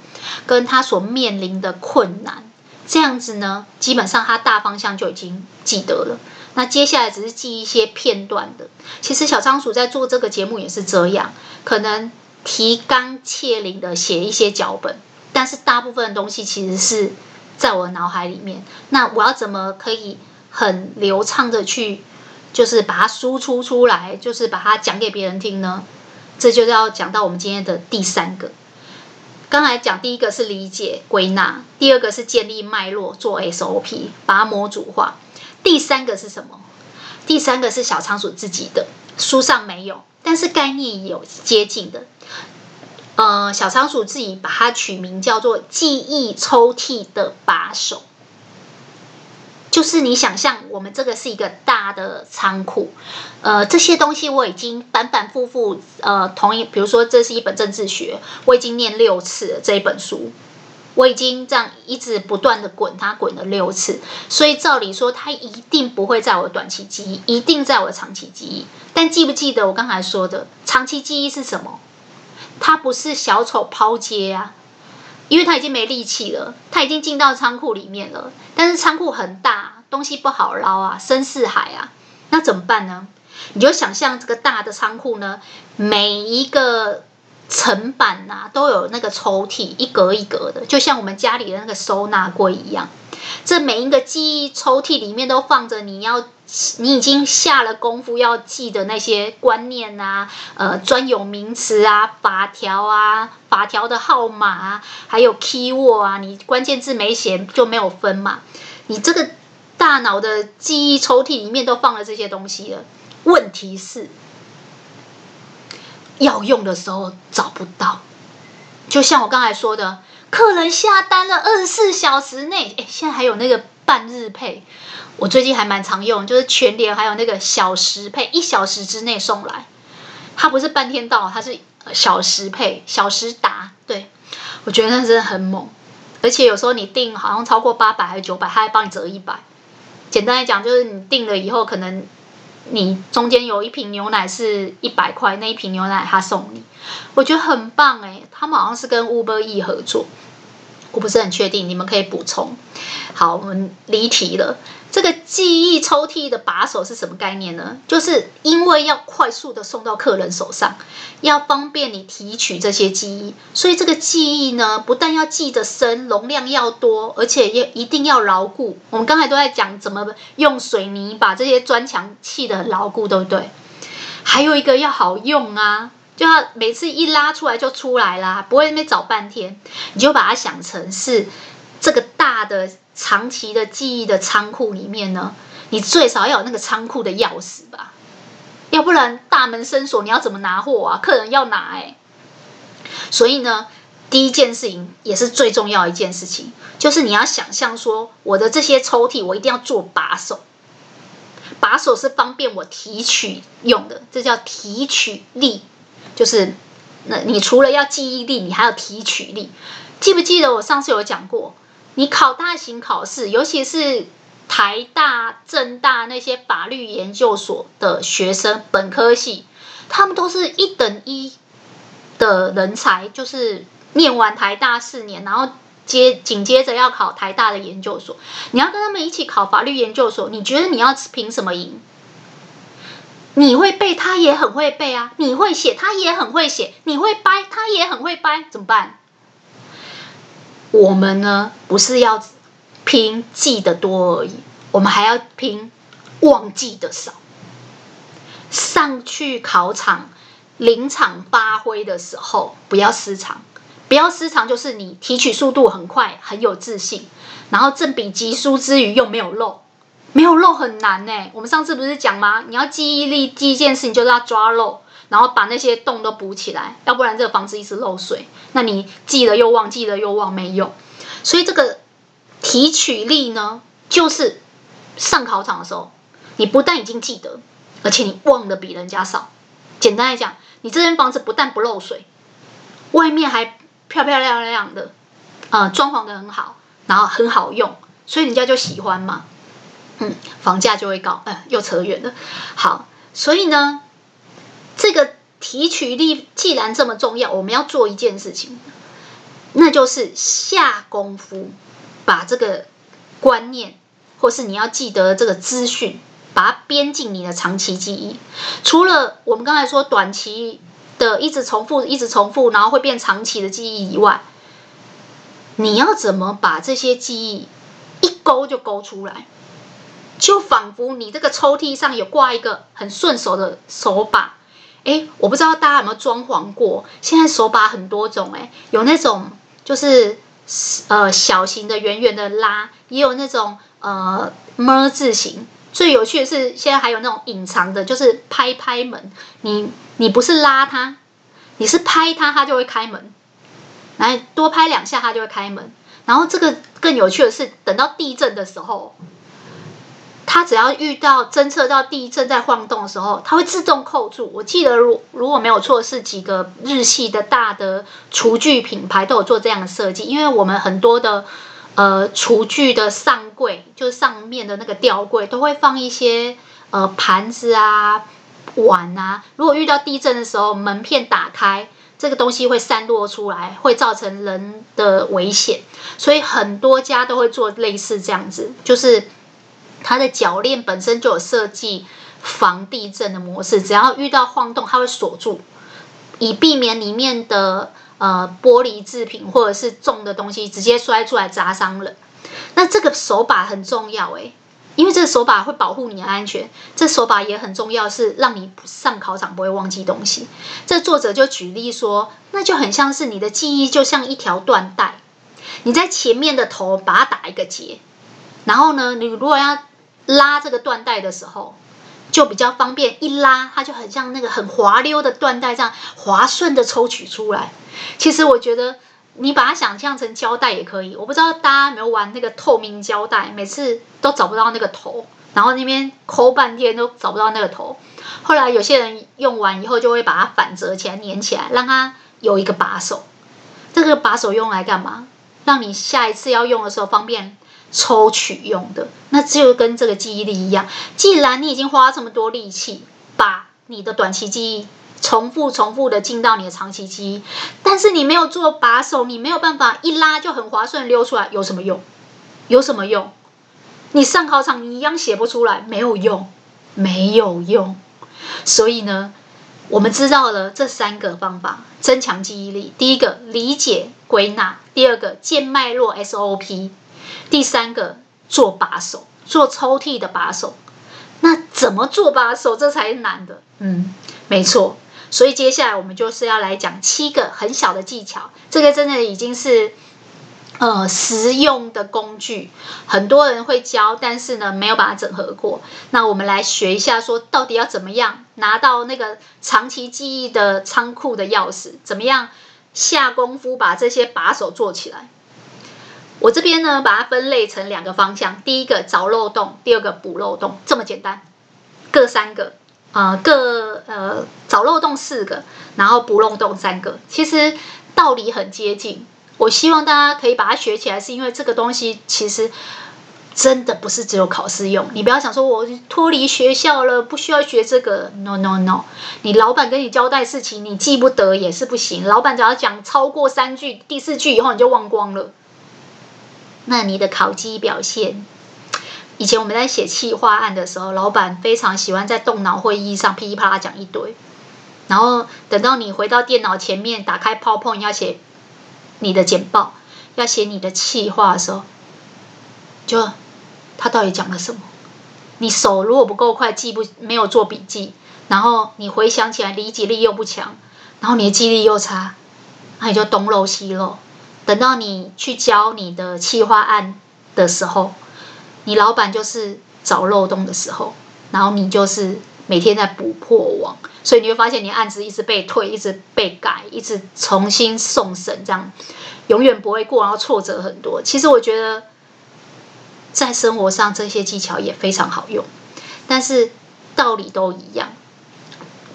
Speaker 1: 跟他所面临的困难。这样子呢，基本上他大方向就已经记得了。那接下来只是记一些片段的。其实小仓鼠在做这个节目也是这样，可能提纲挈领的写一些脚本，但是大部分的东西其实是。在我脑海里面，那我要怎么可以很流畅的去，就是把它输出出来，就是把它讲给别人听呢？这就要讲到我们今天的第三个。刚才讲第一个是理解归纳，第二个是建立脉络做 SOP，把它模组化。第三个是什么？第三个是小仓鼠自己的书上没有，但是概念有接近的。呃，小仓鼠自己把它取名叫做“记忆抽屉的把手”，就是你想象我们这个是一个大的仓库，呃，这些东西我已经反反复复，呃，同一，比如说这是一本政治学，我已经念六次了这一本书，我已经这样一直不断的滚它，滚了六次，所以照理说它一定不会在我短期记忆，一定在我长期记忆。但记不记得我刚才说的长期记忆是什么？他不是小丑抛接啊，因为他已经没力气了，他已经进到仓库里面了。但是仓库很大，东西不好捞啊，深似海啊，那怎么办呢？你就想象这个大的仓库呢，每一个层板呐都有那个抽屉，一格一格的，就像我们家里的那个收纳柜一样。这每一个记忆抽屉里面都放着你要。你已经下了功夫要记的那些观念啊，呃，专有名词啊，法条啊，法条的号码啊，还有 keyword 啊，你关键字没写就没有分嘛。你这个大脑的记忆抽屉里面都放了这些东西了，问题是要用的时候找不到。就像我刚才说的，客人下单了二十四小时内，哎，现在还有那个半日配。我最近还蛮常用，就是全联还有那个小时配，一小时之内送来。它不是半天到，它是小时配，小时达。对，我觉得那真的很猛。而且有时候你订好像超过八百还是九百，它还帮你折一百。简单来讲，就是你订了以后，可能你中间有一瓶牛奶是一百块，那一瓶牛奶他送你，我觉得很棒哎。他们好像是跟 Uber E 合作，我不是很确定，你们可以补充。好，我们离题了。这个记忆抽屉的把手是什么概念呢？就是因为要快速的送到客人手上，要方便你提取这些记忆，所以这个记忆呢，不但要记得深，容量要多，而且也一定要牢固。我们刚才都在讲怎么用水泥把这些砖墙砌得很牢固，对不对？还有一个要好用啊，就要每次一拉出来就出来啦，不会那边找半天。你就把它想成是这个大的。长期的记忆的仓库里面呢，你最少要有那个仓库的钥匙吧，要不然大门深锁，你要怎么拿货啊？客人要拿哎、所以呢，第一件事情也是最重要一件事情，就是你要想象说，我的这些抽屉我一定要做把手，把手是方便我提取用的，这叫提取力，就是那你除了要记忆力，你还要提取力，记不记得我上次有讲过？你考大型考试，尤其是台大、政大那些法律研究所的学生，本科系，他们都是一等一的人才，就是念完台大四年，然后接紧接着要考台大的研究所。你要跟他们一起考法律研究所，你觉得你要凭什么赢？你会背，他也很会背啊；你会写，他也很会写；你会掰，他也很会掰，怎么办？我们呢，不是要拼记得多而已，我们还要拼忘记的少。上去考场临场发挥的时候，不要失常。不要失常，就是你提取速度很快，很有自信，然后正比级书之余又没有漏，没有漏很难呢。我们上次不是讲吗？你要记忆力记一件事情，就是要抓漏。然后把那些洞都补起来，要不然这个房子一直漏水，那你记了又忘，记了又忘，没用。所以这个提取力呢，就是上考场的时候，你不但已经记得，而且你忘的比人家少。简单来讲，你这间房子不但不漏水，外面还漂漂亮亮的，呃，装潢的很好，然后很好用，所以人家就喜欢嘛。嗯，房价就会高。呃，又扯远了。好，所以呢。这个提取力既然这么重要，我们要做一件事情，那就是下功夫把这个观念，或是你要记得这个资讯，把它编进你的长期记忆。除了我们刚才说短期的一直重复、一直重复，然后会变长期的记忆以外，你要怎么把这些记忆一勾就勾出来？就仿佛你这个抽屉上有挂一个很顺手的手把。哎，我不知道大家有没有装潢过？现在手把很多种，哎，有那种就是呃小型的圆圆的拉，也有那种呃么字形。最有趣的是，现在还有那种隐藏的，就是拍拍门。你你不是拉它，你是拍它，它就会开门。来多拍两下，它就会开门。然后这个更有趣的是，等到地震的时候。它只要遇到侦测到地震在晃动的时候，它会自动扣住。我记得如如果没有错，是几个日系的大的厨具品牌都有做这样的设计。因为我们很多的呃厨具的上柜，就是上面的那个吊柜，都会放一些呃盘子啊、碗啊。如果遇到地震的时候，门片打开，这个东西会散落出来，会造成人的危险。所以很多家都会做类似这样子，就是。它的铰链本身就有设计防地震的模式，只要遇到晃动，它会锁住，以避免里面的呃玻璃制品或者是重的东西直接摔出来砸伤人。那这个手把很重要诶，因为这个手把会保护你的安全。这手把也很重要，是让你上考场不会忘记东西。这作者就举例说，那就很像是你的记忆就像一条缎带，你在前面的头把它打一个结，然后呢，你如果要拉这个缎带的时候，就比较方便，一拉它就很像那个很滑溜的缎带，这样滑顺的抽取出来。其实我觉得你把它想象成胶带也可以。我不知道大家有没有玩那个透明胶带，每次都找不到那个头，然后那边抠半天都找不到那个头。后来有些人用完以后就会把它反折起来，粘起来，让它有一个把手。这个把手用来干嘛？让你下一次要用的时候方便。抽取用的。那就跟这个记忆力一样，既然你已经花这么多力气把你的短期记忆重复、重复的进到你的长期记忆，但是你没有做把手，你没有办法一拉就很划算溜出来，有什么用？有什么用？你上考场你一样写不出来，没有用，没有用。所以呢，我们知道了这三个方法增强记忆力：第一个理解归纳，第二个见脉络 SOP，第三个做把手，做抽屉的把手。那怎么做把手？这才是难的。嗯，没错。所以接下来我们就是要来讲七个很小的技巧。这个真的已经是呃实用的工具，很多人会教，但是呢没有把它整合过。那我们来学一下，说到底要怎么样拿到那个长期记忆的仓库的钥匙？怎么样下功夫把这些把手做起来？我这边呢，把它分类成两个方向：第一个找漏洞，第二个补漏洞，这么简单，各三个，呃，各呃找漏洞四个，然后补漏洞三个。其实道理很接近。我希望大家可以把它学起来，是因为这个东西其实真的不是只有考试用。你不要想说我脱离学校了，不需要学这个。No No No，你老板跟你交代事情，你记不得也是不行。老板只要讲超过三句，第四句以后你就忘光了。那你的考绩表现，以前我们在写企划案的时候，老板非常喜欢在动脑会议上噼里啪啦讲一堆，然后等到你回到电脑前面，打开 PowerPoint 要写你的简报，要写你的企划的时候，就他到底讲了什么？你手如果不够快，记不没有做笔记，然后你回想起来理解力又不强，然后你的记忆力又差，那你就东漏西漏。等到你去交你的企划案的时候，你老板就是找漏洞的时候，然后你就是每天在补破网，所以你会发现你案子一直被退，一直被改，一直重新送审，这样永远不会过，然后挫折很多。其实我觉得在生活上这些技巧也非常好用，但是道理都一样，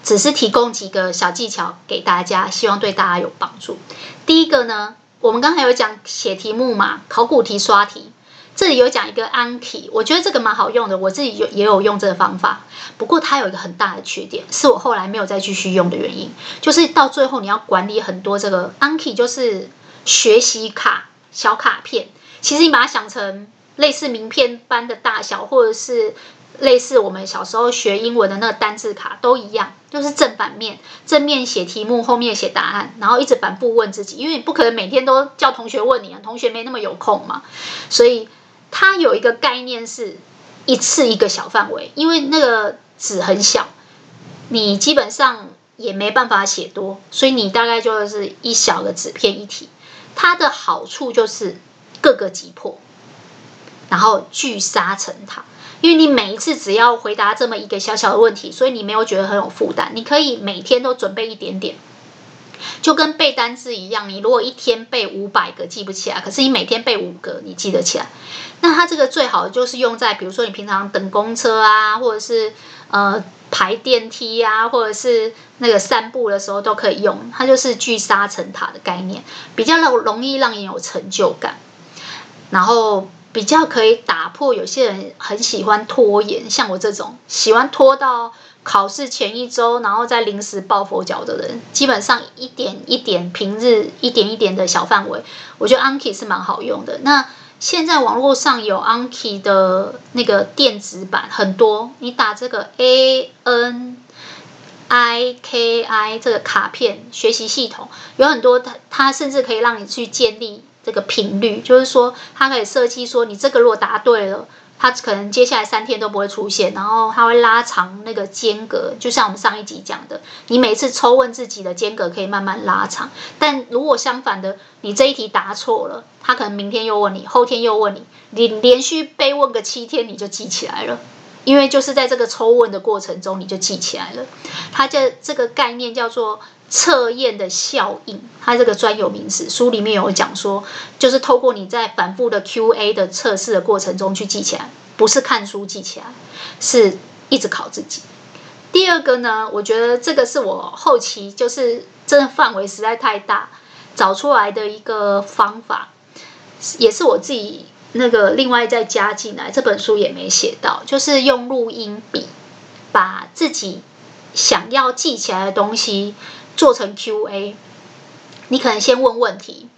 Speaker 1: 只是提供几个小技巧给大家，希望对大家有帮助。第一个呢。我们刚才有讲写题目嘛，考古题刷题，这里有讲一个 Anki，我觉得这个蛮好用的，我自己有也有用这个方法。不过它有一个很大的缺点，是我后来没有再继续用的原因，就是到最后你要管理很多这个 Anki，就是学习卡小卡片，其实你把它想成类似名片般的大小，或者是。类似我们小时候学英文的那个单字卡都一样，就是正反面，正面写题目，后面写答案，然后一直反复问自己，因为你不可能每天都叫同学问你啊，同学没那么有空嘛。所以他有一个概念是一次一个小范围，因为那个纸很小，你基本上也没办法写多，所以你大概就是一小个纸片一题。它的好处就是各个击破，然后聚沙成塔。因为你每一次只要回答这么一个小小的问题，所以你没有觉得很有负担。你可以每天都准备一点点，就跟背单词一样。你如果一天背五百个记不起来，可是你每天背五个，你记得起来。那它这个最好就是用在，比如说你平常等公车啊，或者是呃排电梯啊，或者是那个散步的时候都可以用。它就是聚沙成塔的概念，比较容容易让你有成就感，然后。比较可以打破有些人很喜欢拖延，像我这种喜欢拖到考试前一周，然后再临时抱佛脚的人，基本上一点一点平日一点一点的小范围，我觉得 Anki 是蛮好用的。那现在网络上有 Anki 的那个电子版很多，你打这个 A N I K I 这个卡片学习系统有很多，它它甚至可以让你去建立。这个频率就是说，它可以设计说，你这个如果答对了，它可能接下来三天都不会出现，然后它会拉长那个间隔，就像我们上一集讲的，你每次抽问自己的间隔可以慢慢拉长。但如果相反的，你这一题答错了，它可能明天又问你，后天又问你，你连续被问个七天，你就记起来了。因为就是在这个抽问的过程中，你就记起来了。它这这个概念叫做测验的效应，它这个专有名词，书里面有讲说，就是透过你在反复的 QA 的测试的过程中去记起来，不是看书记起来，是一直考自己。第二个呢，我觉得这个是我后期就是真的范围实在太大，找出来的一个方法，也是我自己。那个另外再加进来，这本书也没写到，就是用录音笔把自己想要记起来的东西做成 Q&A。你可能先问问题，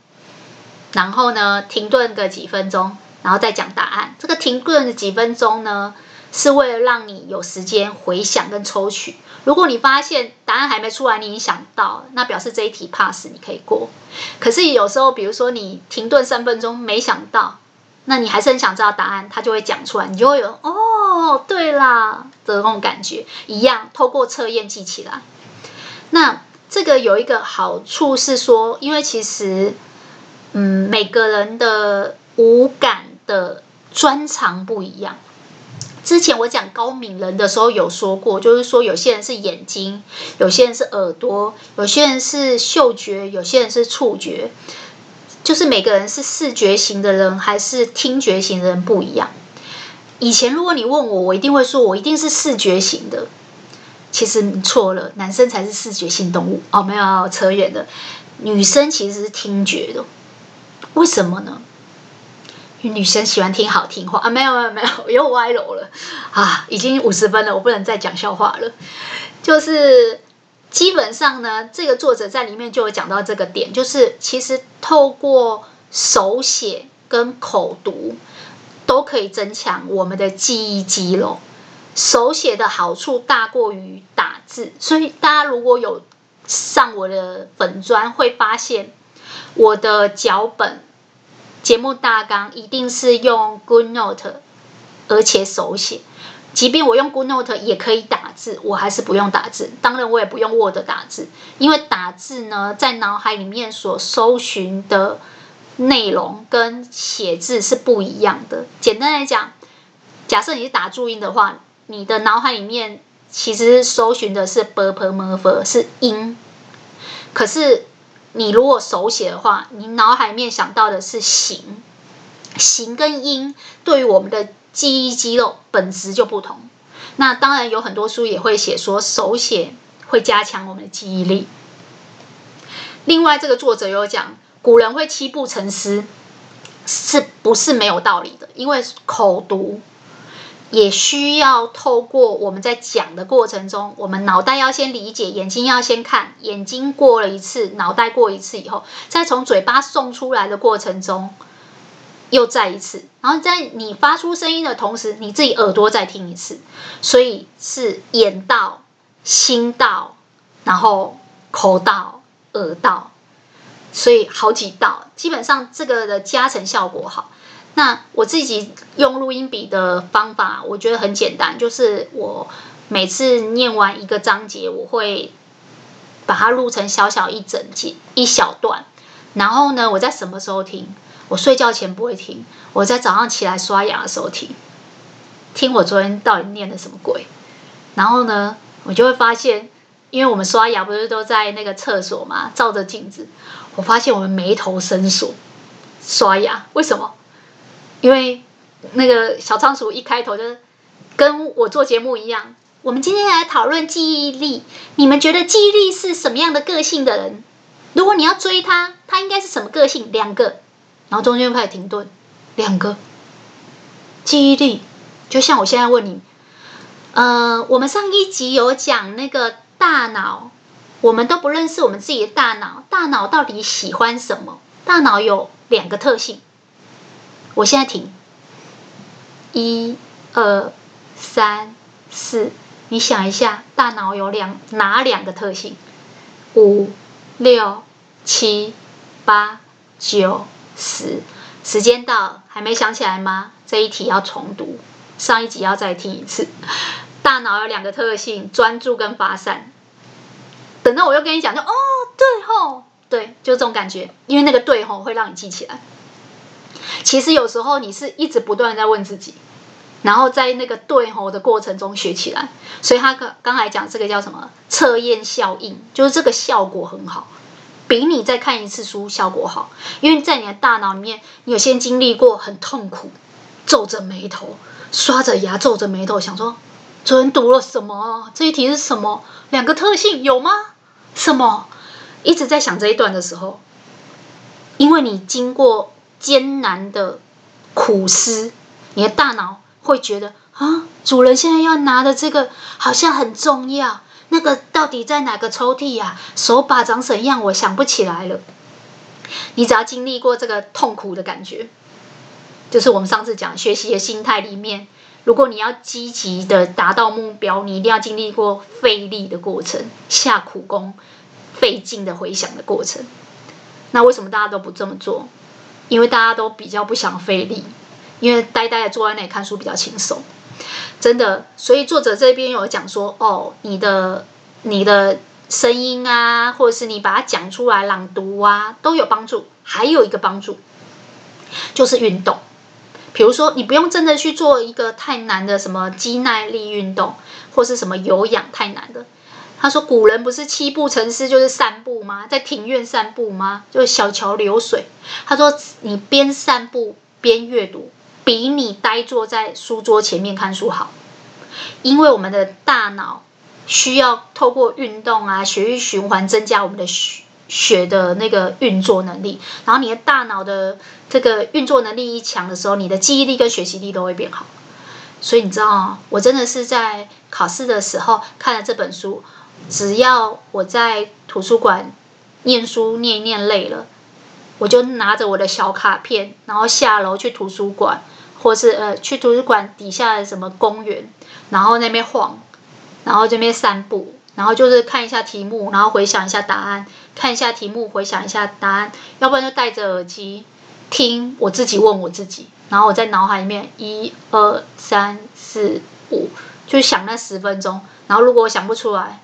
Speaker 1: 然后呢停顿个几分钟，然后再讲答案。这个停顿的几分钟呢，是为了让你有时间回想跟抽取。如果你发现答案还没出来，你已经想到，那表示这一题 pass，你可以过。可是有时候，比如说你停顿三分钟没想到，那你还是很想知道答案，他就会讲出来，你就会有哦，对啦的那种感觉。一样，透过测验记起来。那这个有一个好处是说，因为其实，嗯，每个人的五感的专长不一样。之前我讲高敏人的时候有说过，就是说有些人是眼睛，有些人是耳朵，有些人是嗅觉，有些人是触觉，就是每个人是视觉型的人还是听觉型的人不一样。以前如果你问我，我一定会说我一定是视觉型的。其实你错了，男生才是视觉性动物哦。没有，扯远了。女生其实是听觉的，为什么呢？女生喜欢听好听话啊。没有没有没有，又歪楼了啊！已经五十分了，我不能再讲笑话了。就是基本上呢，这个作者在里面就有讲到这个点，就是其实透过手写跟口读都可以增强我们的记忆肌肉。手写的好处大过于打字，所以大家如果有上我的粉专，会发现我的脚本、节目大纲一定是用 GoodNote，而且手写。即便我用 GoodNote 也可以打字，我还是不用打字。当然，我也不用 Word 打字，因为打字呢，在脑海里面所搜寻的内容跟写字是不一样的。简单来讲，假设你是打注音的话。你的脑海里面其实搜寻的是 b p m f 是音，可是你如果手写的话，你脑海里面想到的是形，形跟音对于我们的记忆肌肉本质就不同。那当然有很多书也会写说手写会加强我们的记忆力。另外，这个作者有讲，古人会七步成诗，是不是没有道理的？因为口读。也需要透过我们在讲的过程中，我们脑袋要先理解，眼睛要先看，眼睛过了一次，脑袋过一次以后，再从嘴巴送出来的过程中，又再一次，然后在你发出声音的同时，你自己耳朵再听一次，所以是眼到、心到，然后口到、耳到，所以好几道，基本上这个的加成效果好。那我自己用录音笔的方法，我觉得很简单，就是我每次念完一个章节，我会把它录成小小一整节一小段，然后呢，我在什么时候听？我睡觉前不会听，我在早上起来刷牙的时候听，听我昨天到底念的什么鬼？然后呢，我就会发现，因为我们刷牙不是都在那个厕所嘛，照着镜子，我发现我们眉头深锁，刷牙为什么？因为那个小仓鼠一开头就是跟我做节目一样，我们今天来讨论记忆力。你们觉得记忆力是什么样的个性的人？如果你要追他，他应该是什么个性？两个，然后中间开始停顿，两个。记忆力就像我现在问你，呃，我们上一集有讲那个大脑，我们都不认识我们自己的大脑，大脑到底喜欢什么？大脑有两个特性。我现在停，一、二、三、四，你想一下，大脑有两哪两个特性？五、六、七、八、九、十，时间到，还没想起来吗？这一题要重读，上一集要再听一次。大脑有两个特性：专注跟发散。等到我又跟你讲，就哦，对吼，对，就这种感觉，因为那个对吼会让你记起来。其实有时候你是一直不断在问自己，然后在那个对吼的过程中学起来，所以他刚刚才讲这个叫什么测验效应，就是这个效果很好，比你再看一次书效果好，因为在你的大脑里面，你有先经历过很痛苦，皱着眉头，刷着牙，皱着眉头想说，昨天读了什么？这一题是什么？两个特性有吗？什么？一直在想这一段的时候，因为你经过。艰难的苦思，你的大脑会觉得啊，主人现在要拿的这个好像很重要，那个到底在哪个抽屉呀？手把长怎样？我想不起来了。你只要经历过这个痛苦的感觉，就是我们上次讲学习的心态里面，如果你要积极的达到目标，你一定要经历过费力的过程，下苦功、费劲的回想的过程。那为什么大家都不这么做？因为大家都比较不想费力，因为呆呆的坐在那里看书比较轻松。真的，所以作者这边有讲说，哦，你的你的声音啊，或者是你把它讲出来朗读啊，都有帮助。还有一个帮助就是运动，比如说你不用真的去做一个太难的什么肌耐力运动，或是什么有氧太难的。他说：“古人不是七步成诗，就是散步吗？在庭院散步吗？就是小桥流水。”他说：“你边散步边阅读，比你呆坐在书桌前面看书好，因为我们的大脑需要透过运动啊，血液循环增加我们的血血的那个运作能力。然后你的大脑的这个运作能力一强的时候，你的记忆力跟学习力都会变好。所以你知道，我真的是在考试的时候看了这本书。”只要我在图书馆念书念一念累了，我就拿着我的小卡片，然后下楼去图书馆，或是呃去图书馆底下的什么公园，然后那边晃，然后这边散步，然后就是看一下题目，然后回想一下答案，看一下题目，回想一下答案，要不然就戴着耳机听我自己问我自己，然后我在脑海里面一二三四五就想那十分钟，然后如果我想不出来。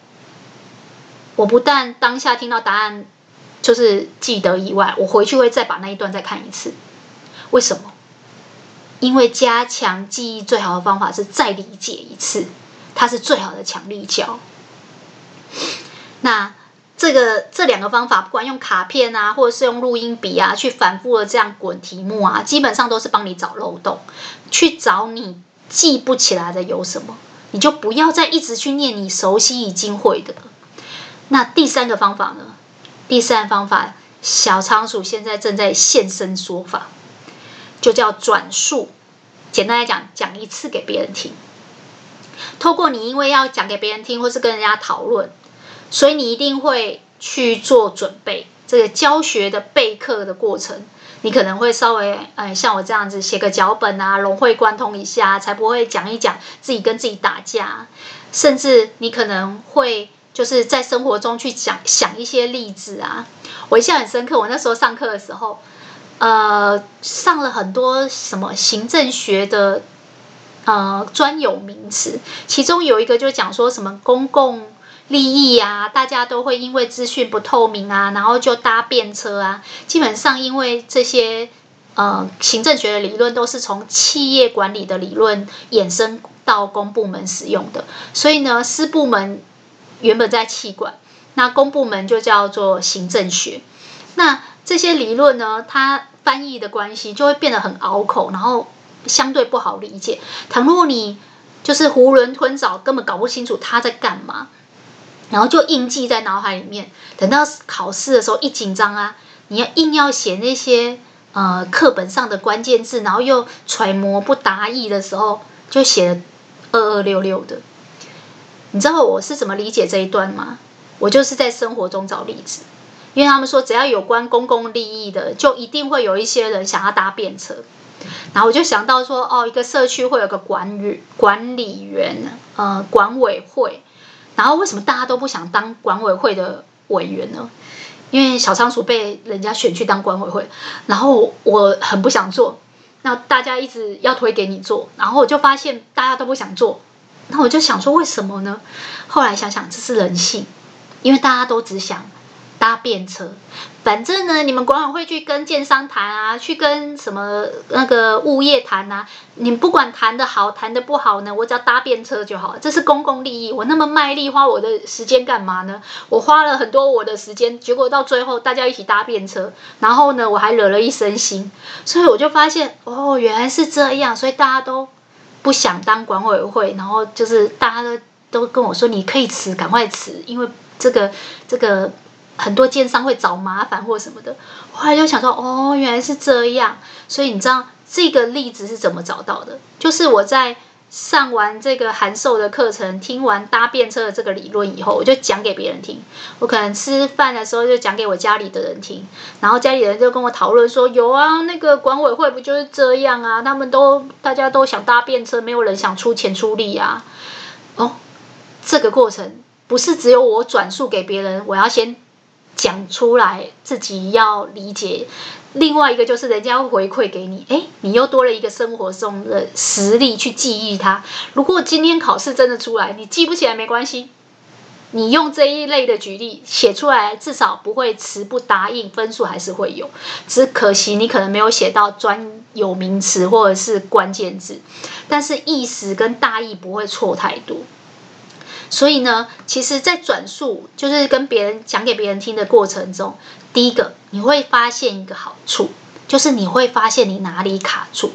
Speaker 1: 我不但当下听到答案就是记得以外，我回去会再把那一段再看一次。为什么？因为加强记忆最好的方法是再理解一次，它是最好的强力胶。那这个这两个方法，不管用卡片啊，或者是用录音笔啊，去反复的这样滚题目啊，基本上都是帮你找漏洞，去找你记不起来的有什么，你就不要再一直去念你熟悉已经会的。那第三个方法呢？第三个方法，小仓鼠现在正在现身说法，就叫转述。简单来讲，讲一次给别人听。透过你因为要讲给别人听，或是跟人家讨论，所以你一定会去做准备。这个教学的备课的过程，你可能会稍微，哎，像我这样子写个脚本啊，融会贯通一下，才不会讲一讲自己跟自己打架。甚至你可能会。就是在生活中去讲想一些例子啊，我印象很深刻。我那时候上课的时候，呃，上了很多什么行政学的呃专有名词，其中有一个就讲说什么公共利益啊，大家都会因为资讯不透明啊，然后就搭便车啊。基本上因为这些呃行政学的理论都是从企业管理的理论衍生到公部门使用的，所以呢，私部门。原本在气管，那公部门就叫做行政学。那这些理论呢，它翻译的关系就会变得很拗口，然后相对不好理解。倘若你就是囫囵吞枣，根本搞不清楚他在干嘛，然后就印记在脑海里面。等到考试的时候一紧张啊，你要硬要写那些呃课本上的关键字，然后又揣摩不达意的时候，就写的二二六六的。你知道我是怎么理解这一段吗？我就是在生活中找例子，因为他们说只要有关公共利益的，就一定会有一些人想要搭便车。然后我就想到说，哦，一个社区会有个管理管理员，呃，管委会。然后为什么大家都不想当管委会的委员呢？因为小仓鼠被人家选去当管委会，然后我很不想做，那大家一直要推给你做，然后我就发现大家都不想做。那我就想说，为什么呢？后来想想，这是人性，因为大家都只想搭便车。反正呢，你们管委会去跟建商谈啊，去跟什么那个物业谈啊，你不管谈得好，谈得不好呢，我只要搭便车就好。这是公共利益，我那么卖力花我的时间干嘛呢？我花了很多我的时间，结果到最后大家一起搭便车，然后呢，我还惹了一身腥。所以我就发现，哦，原来是这样，所以大家都。不想当管委会，然后就是大家都都跟我说，你可以辞，赶快辞，因为这个这个很多奸商会找麻烦或什么的。后来就想说，哦，原来是这样，所以你知道这个例子是怎么找到的？就是我在。上完这个函授的课程，听完搭便车的这个理论以后，我就讲给别人听。我可能吃饭的时候就讲给我家里的人听，然后家里人就跟我讨论说：“有啊，那个管委会不就是这样啊？他们都大家都想搭便车，没有人想出钱出力啊。”哦，这个过程不是只有我转述给别人，我要先讲出来，自己要理解。另外一个就是人家会回馈给你，诶，你又多了一个生活中的实力去记忆它。如果今天考试真的出来，你记不起来没关系，你用这一类的举例写出来，至少不会词不达意，分数还是会有。只可惜你可能没有写到专有名词或者是关键字，但是意思跟大意不会错太多。所以呢，其实，在转述就是跟别人讲给别人听的过程中，第一个你会发现一个好处，就是你会发现你哪里卡住。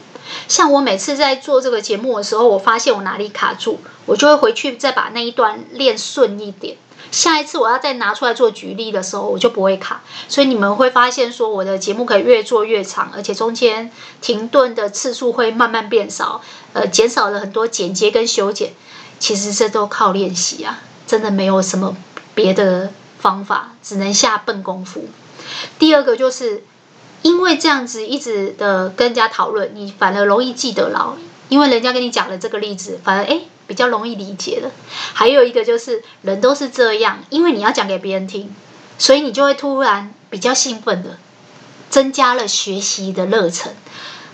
Speaker 1: 像我每次在做这个节目的时候，我发现我哪里卡住，我就会回去再把那一段练顺一点。下一次我要再拿出来做举例的时候，我就不会卡。所以你们会发现说，我的节目可以越做越长，而且中间停顿的次数会慢慢变少，呃，减少了很多剪接跟修剪。其实这都靠练习啊，真的没有什么别的方法，只能下笨功夫。第二个就是因为这样子一直的跟人家讨论，你反而容易记得牢，因为人家跟你讲了这个例子，反而诶比较容易理解了。还有一个就是人都是这样，因为你要讲给别人听，所以你就会突然比较兴奋的，增加了学习的热忱。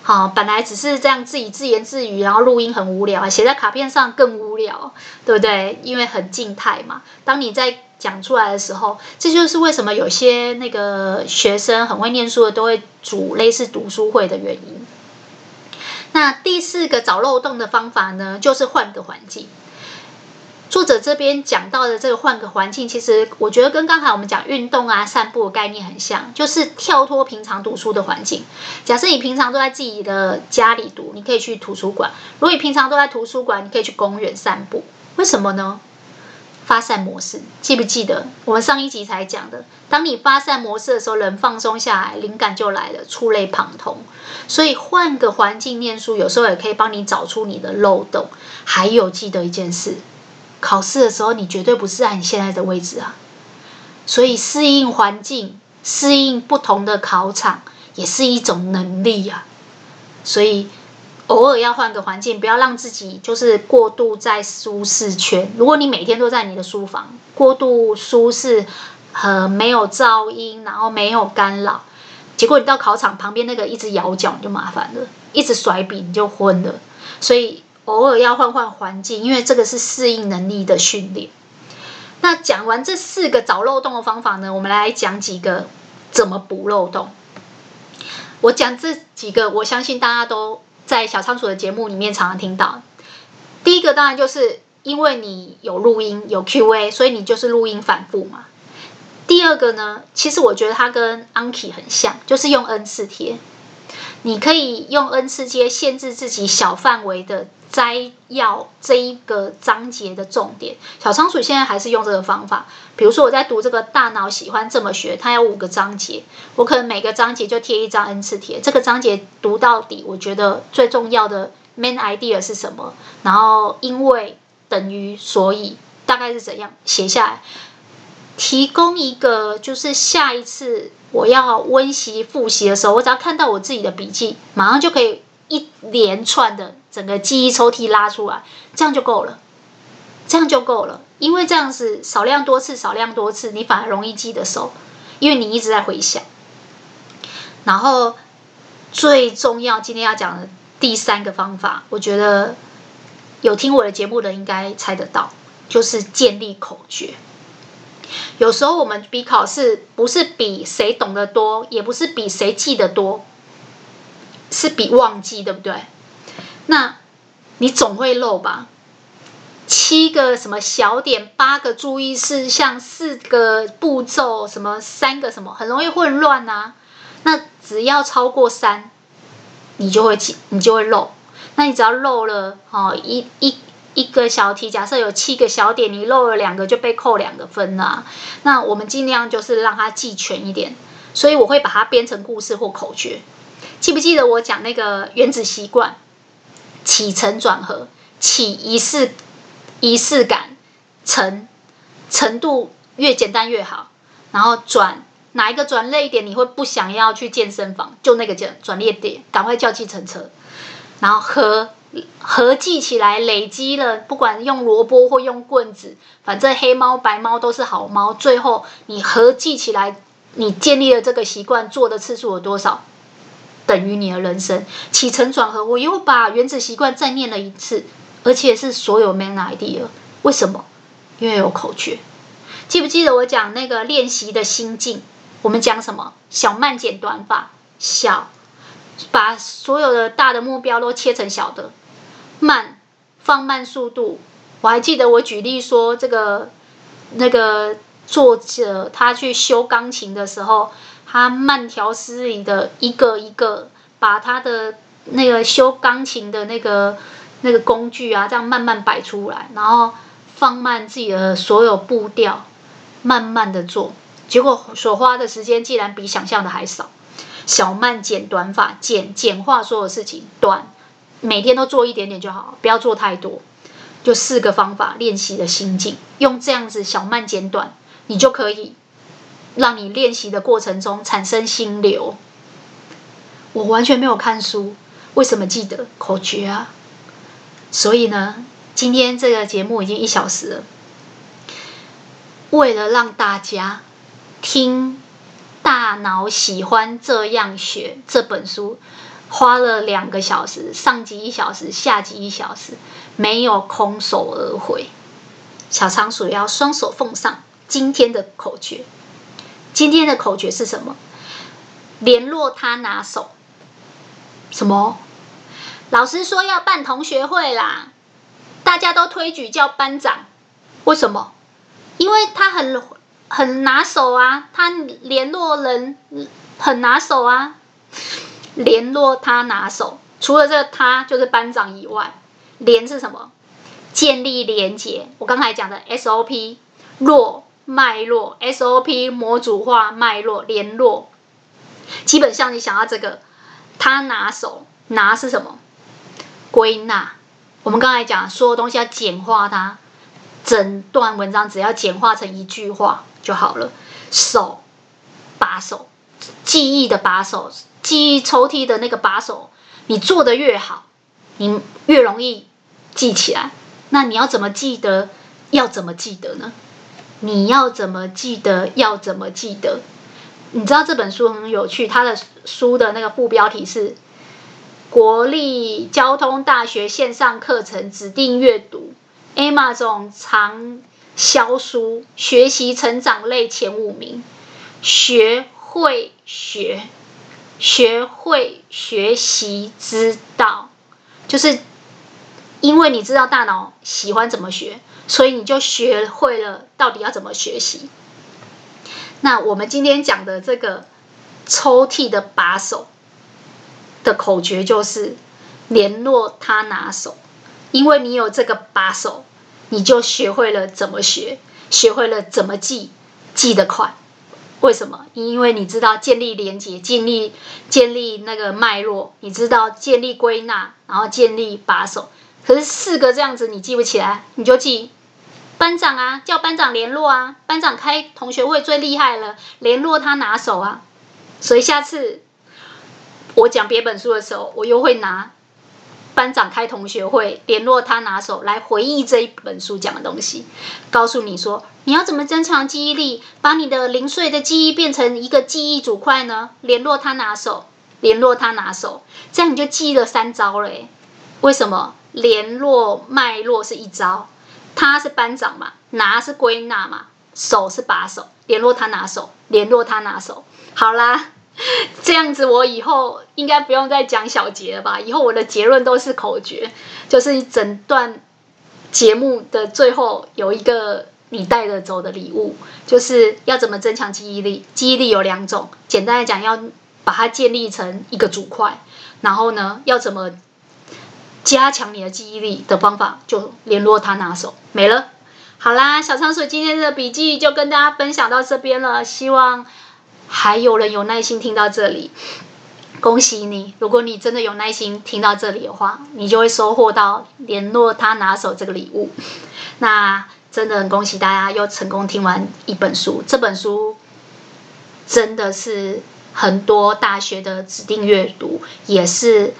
Speaker 1: 啊，本来只是这样自己自言自语，然后录音很无聊，写在卡片上更无聊，对不对？因为很静态嘛。当你在讲出来的时候，这就是为什么有些那个学生很会念书的都会组类似读书会的原因。那第四个找漏洞的方法呢，就是换个环境。作者这边讲到的这个换个环境，其实我觉得跟刚才我们讲运动啊、散步的概念很像，就是跳脱平常读书的环境。假设你平常都在自己的家里读，你可以去图书馆；如果你平常都在图书馆，你可以去公园散步。为什么呢？发散模式，记不记得我们上一集才讲的？当你发散模式的时候，人放松下来，灵感就来了，触类旁通。所以换个环境念书，有时候也可以帮你找出你的漏洞。还有，记得一件事。考试的时候，你绝对不是在你现在的位置啊，所以适应环境、适应不同的考场，也是一种能力啊。所以偶尔要换个环境，不要让自己就是过度在舒适圈。如果你每天都在你的书房，过度舒适和没有噪音，然后没有干扰，结果你到考场旁边那个一直摇脚，你就麻烦了；一直甩笔，你就昏了。所以。偶尔要换换环境，因为这个是适应能力的训练。那讲完这四个找漏洞的方法呢，我们来讲几个怎么补漏洞。我讲这几个，我相信大家都在小仓鼠的节目里面常常听到。第一个当然就是因为你有录音有 QA，所以你就是录音反复嘛。第二个呢，其实我觉得它跟 Anki 很像，就是用 N 次贴。你可以用 N 次贴限制自己小范围的。摘要这一个章节的重点，小仓鼠现在还是用这个方法。比如说我在读这个大脑喜欢这么学，它有五个章节，我可能每个章节就贴一张 N 次贴。这个章节读到底，我觉得最重要的 main idea 是什么？然后因为等于所以大概是怎样写下来，提供一个就是下一次我要温习复习的时候，我只要看到我自己的笔记，马上就可以一连串的。整个记忆抽屉拉出来，这样就够了，这样就够了。因为这样子少量多次，少量多次，你反而容易记得熟，因为你一直在回想。然后最重要，今天要讲的第三个方法，我觉得有听我的节目的应该猜得到，就是建立口诀。有时候我们比考试不是比谁懂得多，也不是比谁记得多，是比忘记，对不对？那，你总会漏吧？七个什么小点，八个注意事项，四个步骤，什么三个什么，很容易混乱啊。那只要超过三，你就会记，你就会漏。那你只要漏了哦，一一一个小题，假设有七个小点，你漏了两个就被扣两个分啊。那我们尽量就是让它记全一点，所以我会把它编成故事或口诀。记不记得我讲那个原子习惯？起承转合，起仪式仪式感，程程度越简单越好。然后转哪一个转累一点，你会不想要去健身房？就那个转转捩点，赶快叫计程车。然后合合计起来，累积了，不管用萝卜或用棍子，反正黑猫白猫都是好猫。最后你合计起来，你建立了这个习惯，做的次数有多少？等于你的人生起承转合，我又把原子习惯再念了一次，而且是所有 main idea。为什么？因为有口诀。记不记得我讲那个练习的心境？我们讲什么？小慢简短法。小，把所有的大的目标都切成小的。慢，放慢速度。我还记得我举例说，这个那个作者他去修钢琴的时候。他慢条斯理的一个一个把他的那个修钢琴的那个那个工具啊，这样慢慢摆出来，然后放慢自己的所有步调，慢慢的做，结果所花的时间竟然比想象的还少。小慢简短法，简简化所有事情，短每天都做一点点就好，不要做太多。就四个方法练习的心境，用这样子小慢简短，你就可以。让你练习的过程中产生心流。我完全没有看书，为什么记得口诀啊？所以呢，今天这个节目已经一小时了。为了让大家听《大脑喜欢这样学》这本书，花了两个小时，上集一小时，下集一小时，没有空手而回。小仓鼠要双手奉上今天的口诀。今天的口诀是什么？联络他拿手。什么？老师说要办同学会啦，大家都推举叫班长。为什么？因为他很很拿手啊，他联络人很拿手啊。联络他拿手，除了这个他就是班长以外，联是什么？建立连结。我刚才讲的 SOP 络。脉络 SOP 模组化脉络联络，基本上你想要这个，他拿手拿是什么？归纳。我们刚才讲所有东西要简化它，整段文章只要简化成一句话就好了。手把手，记忆的把手，记忆抽屉的那个把手，你做的越好，你越容易记起来。那你要怎么记得？要怎么记得呢？你要怎么记得？要怎么记得？你知道这本书很有趣，它的书的那个副标题是“国立交通大学线上课程指定阅读 ”，Amazon 畅销书，学习成长类前五名，学会学，学会学习之道，就是因为你知道大脑喜欢怎么学。所以你就学会了到底要怎么学习。那我们今天讲的这个抽屉的把手的口诀就是联络他拿手，因为你有这个把手，你就学会了怎么学，学会了怎么记，记得快。为什么？因为你知道建立连结，建立建立那个脉络，你知道建立归纳，然后建立把手。可是四个这样子你记不起来，你就记。班长啊，叫班长联络啊！班长开同学会最厉害了，联络他拿手啊！所以下次我讲别本书的时候，我又会拿班长开同学会联络他拿手来回忆这一本书讲的东西，告诉你说你要怎么增强记忆力，把你的零碎的记忆变成一个记忆组块呢？联络他拿手，联络他拿手，这样你就记了三招了。为什么？联络脉络是一招。他是班长嘛，拿是归纳嘛，手是把手，联络他拿手，联络他拿手。好啦，这样子我以后应该不用再讲小结了吧？以后我的结论都是口诀，就是整段节目的最后有一个你带着走的礼物，就是要怎么增强记忆力？记忆力有两种，简单来讲，要把它建立成一个组块，然后呢，要怎么？加强你的记忆力的方法，就联络他拿手没了。好啦，小仓鼠今天的笔记就跟大家分享到这边了。希望还有人有耐心听到这里。恭喜你！如果你真的有耐心听到这里的话，你就会收获到联络他拿手这个礼物。那真的很恭喜大家又成功听完一本书。这本书真的是很多大学的指定阅读，也是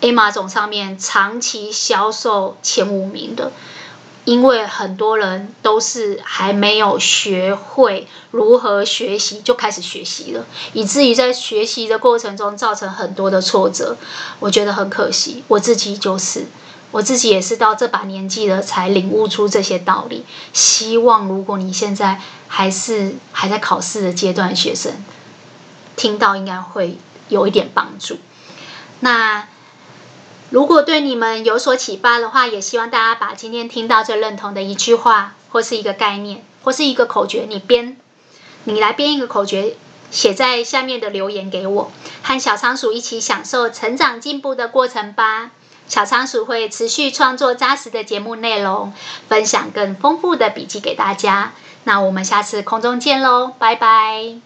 Speaker 1: A 马总上面长期销售前五名的。因为很多人都是还没有学会如何学习就开始学习了，以至于在学习的过程中造成很多的挫折，我觉得很可惜。我自己就是，我自己也是到这把年纪了才领悟出这些道理。希望如果你现在还是还在考试的阶段学生，听到应该会有一点帮助。那。如果对你们有所启发的话，也希望大家把今天听到最认同的一句话，或是一个概念，或是一个口诀，你编，你来编一个口诀，写在下面的留言给我，和小仓鼠一起享受成长进步的过程吧。小仓鼠会持续创作扎实的节目内容，分享更丰富的笔记给大家。那我们下次空中见喽，拜拜。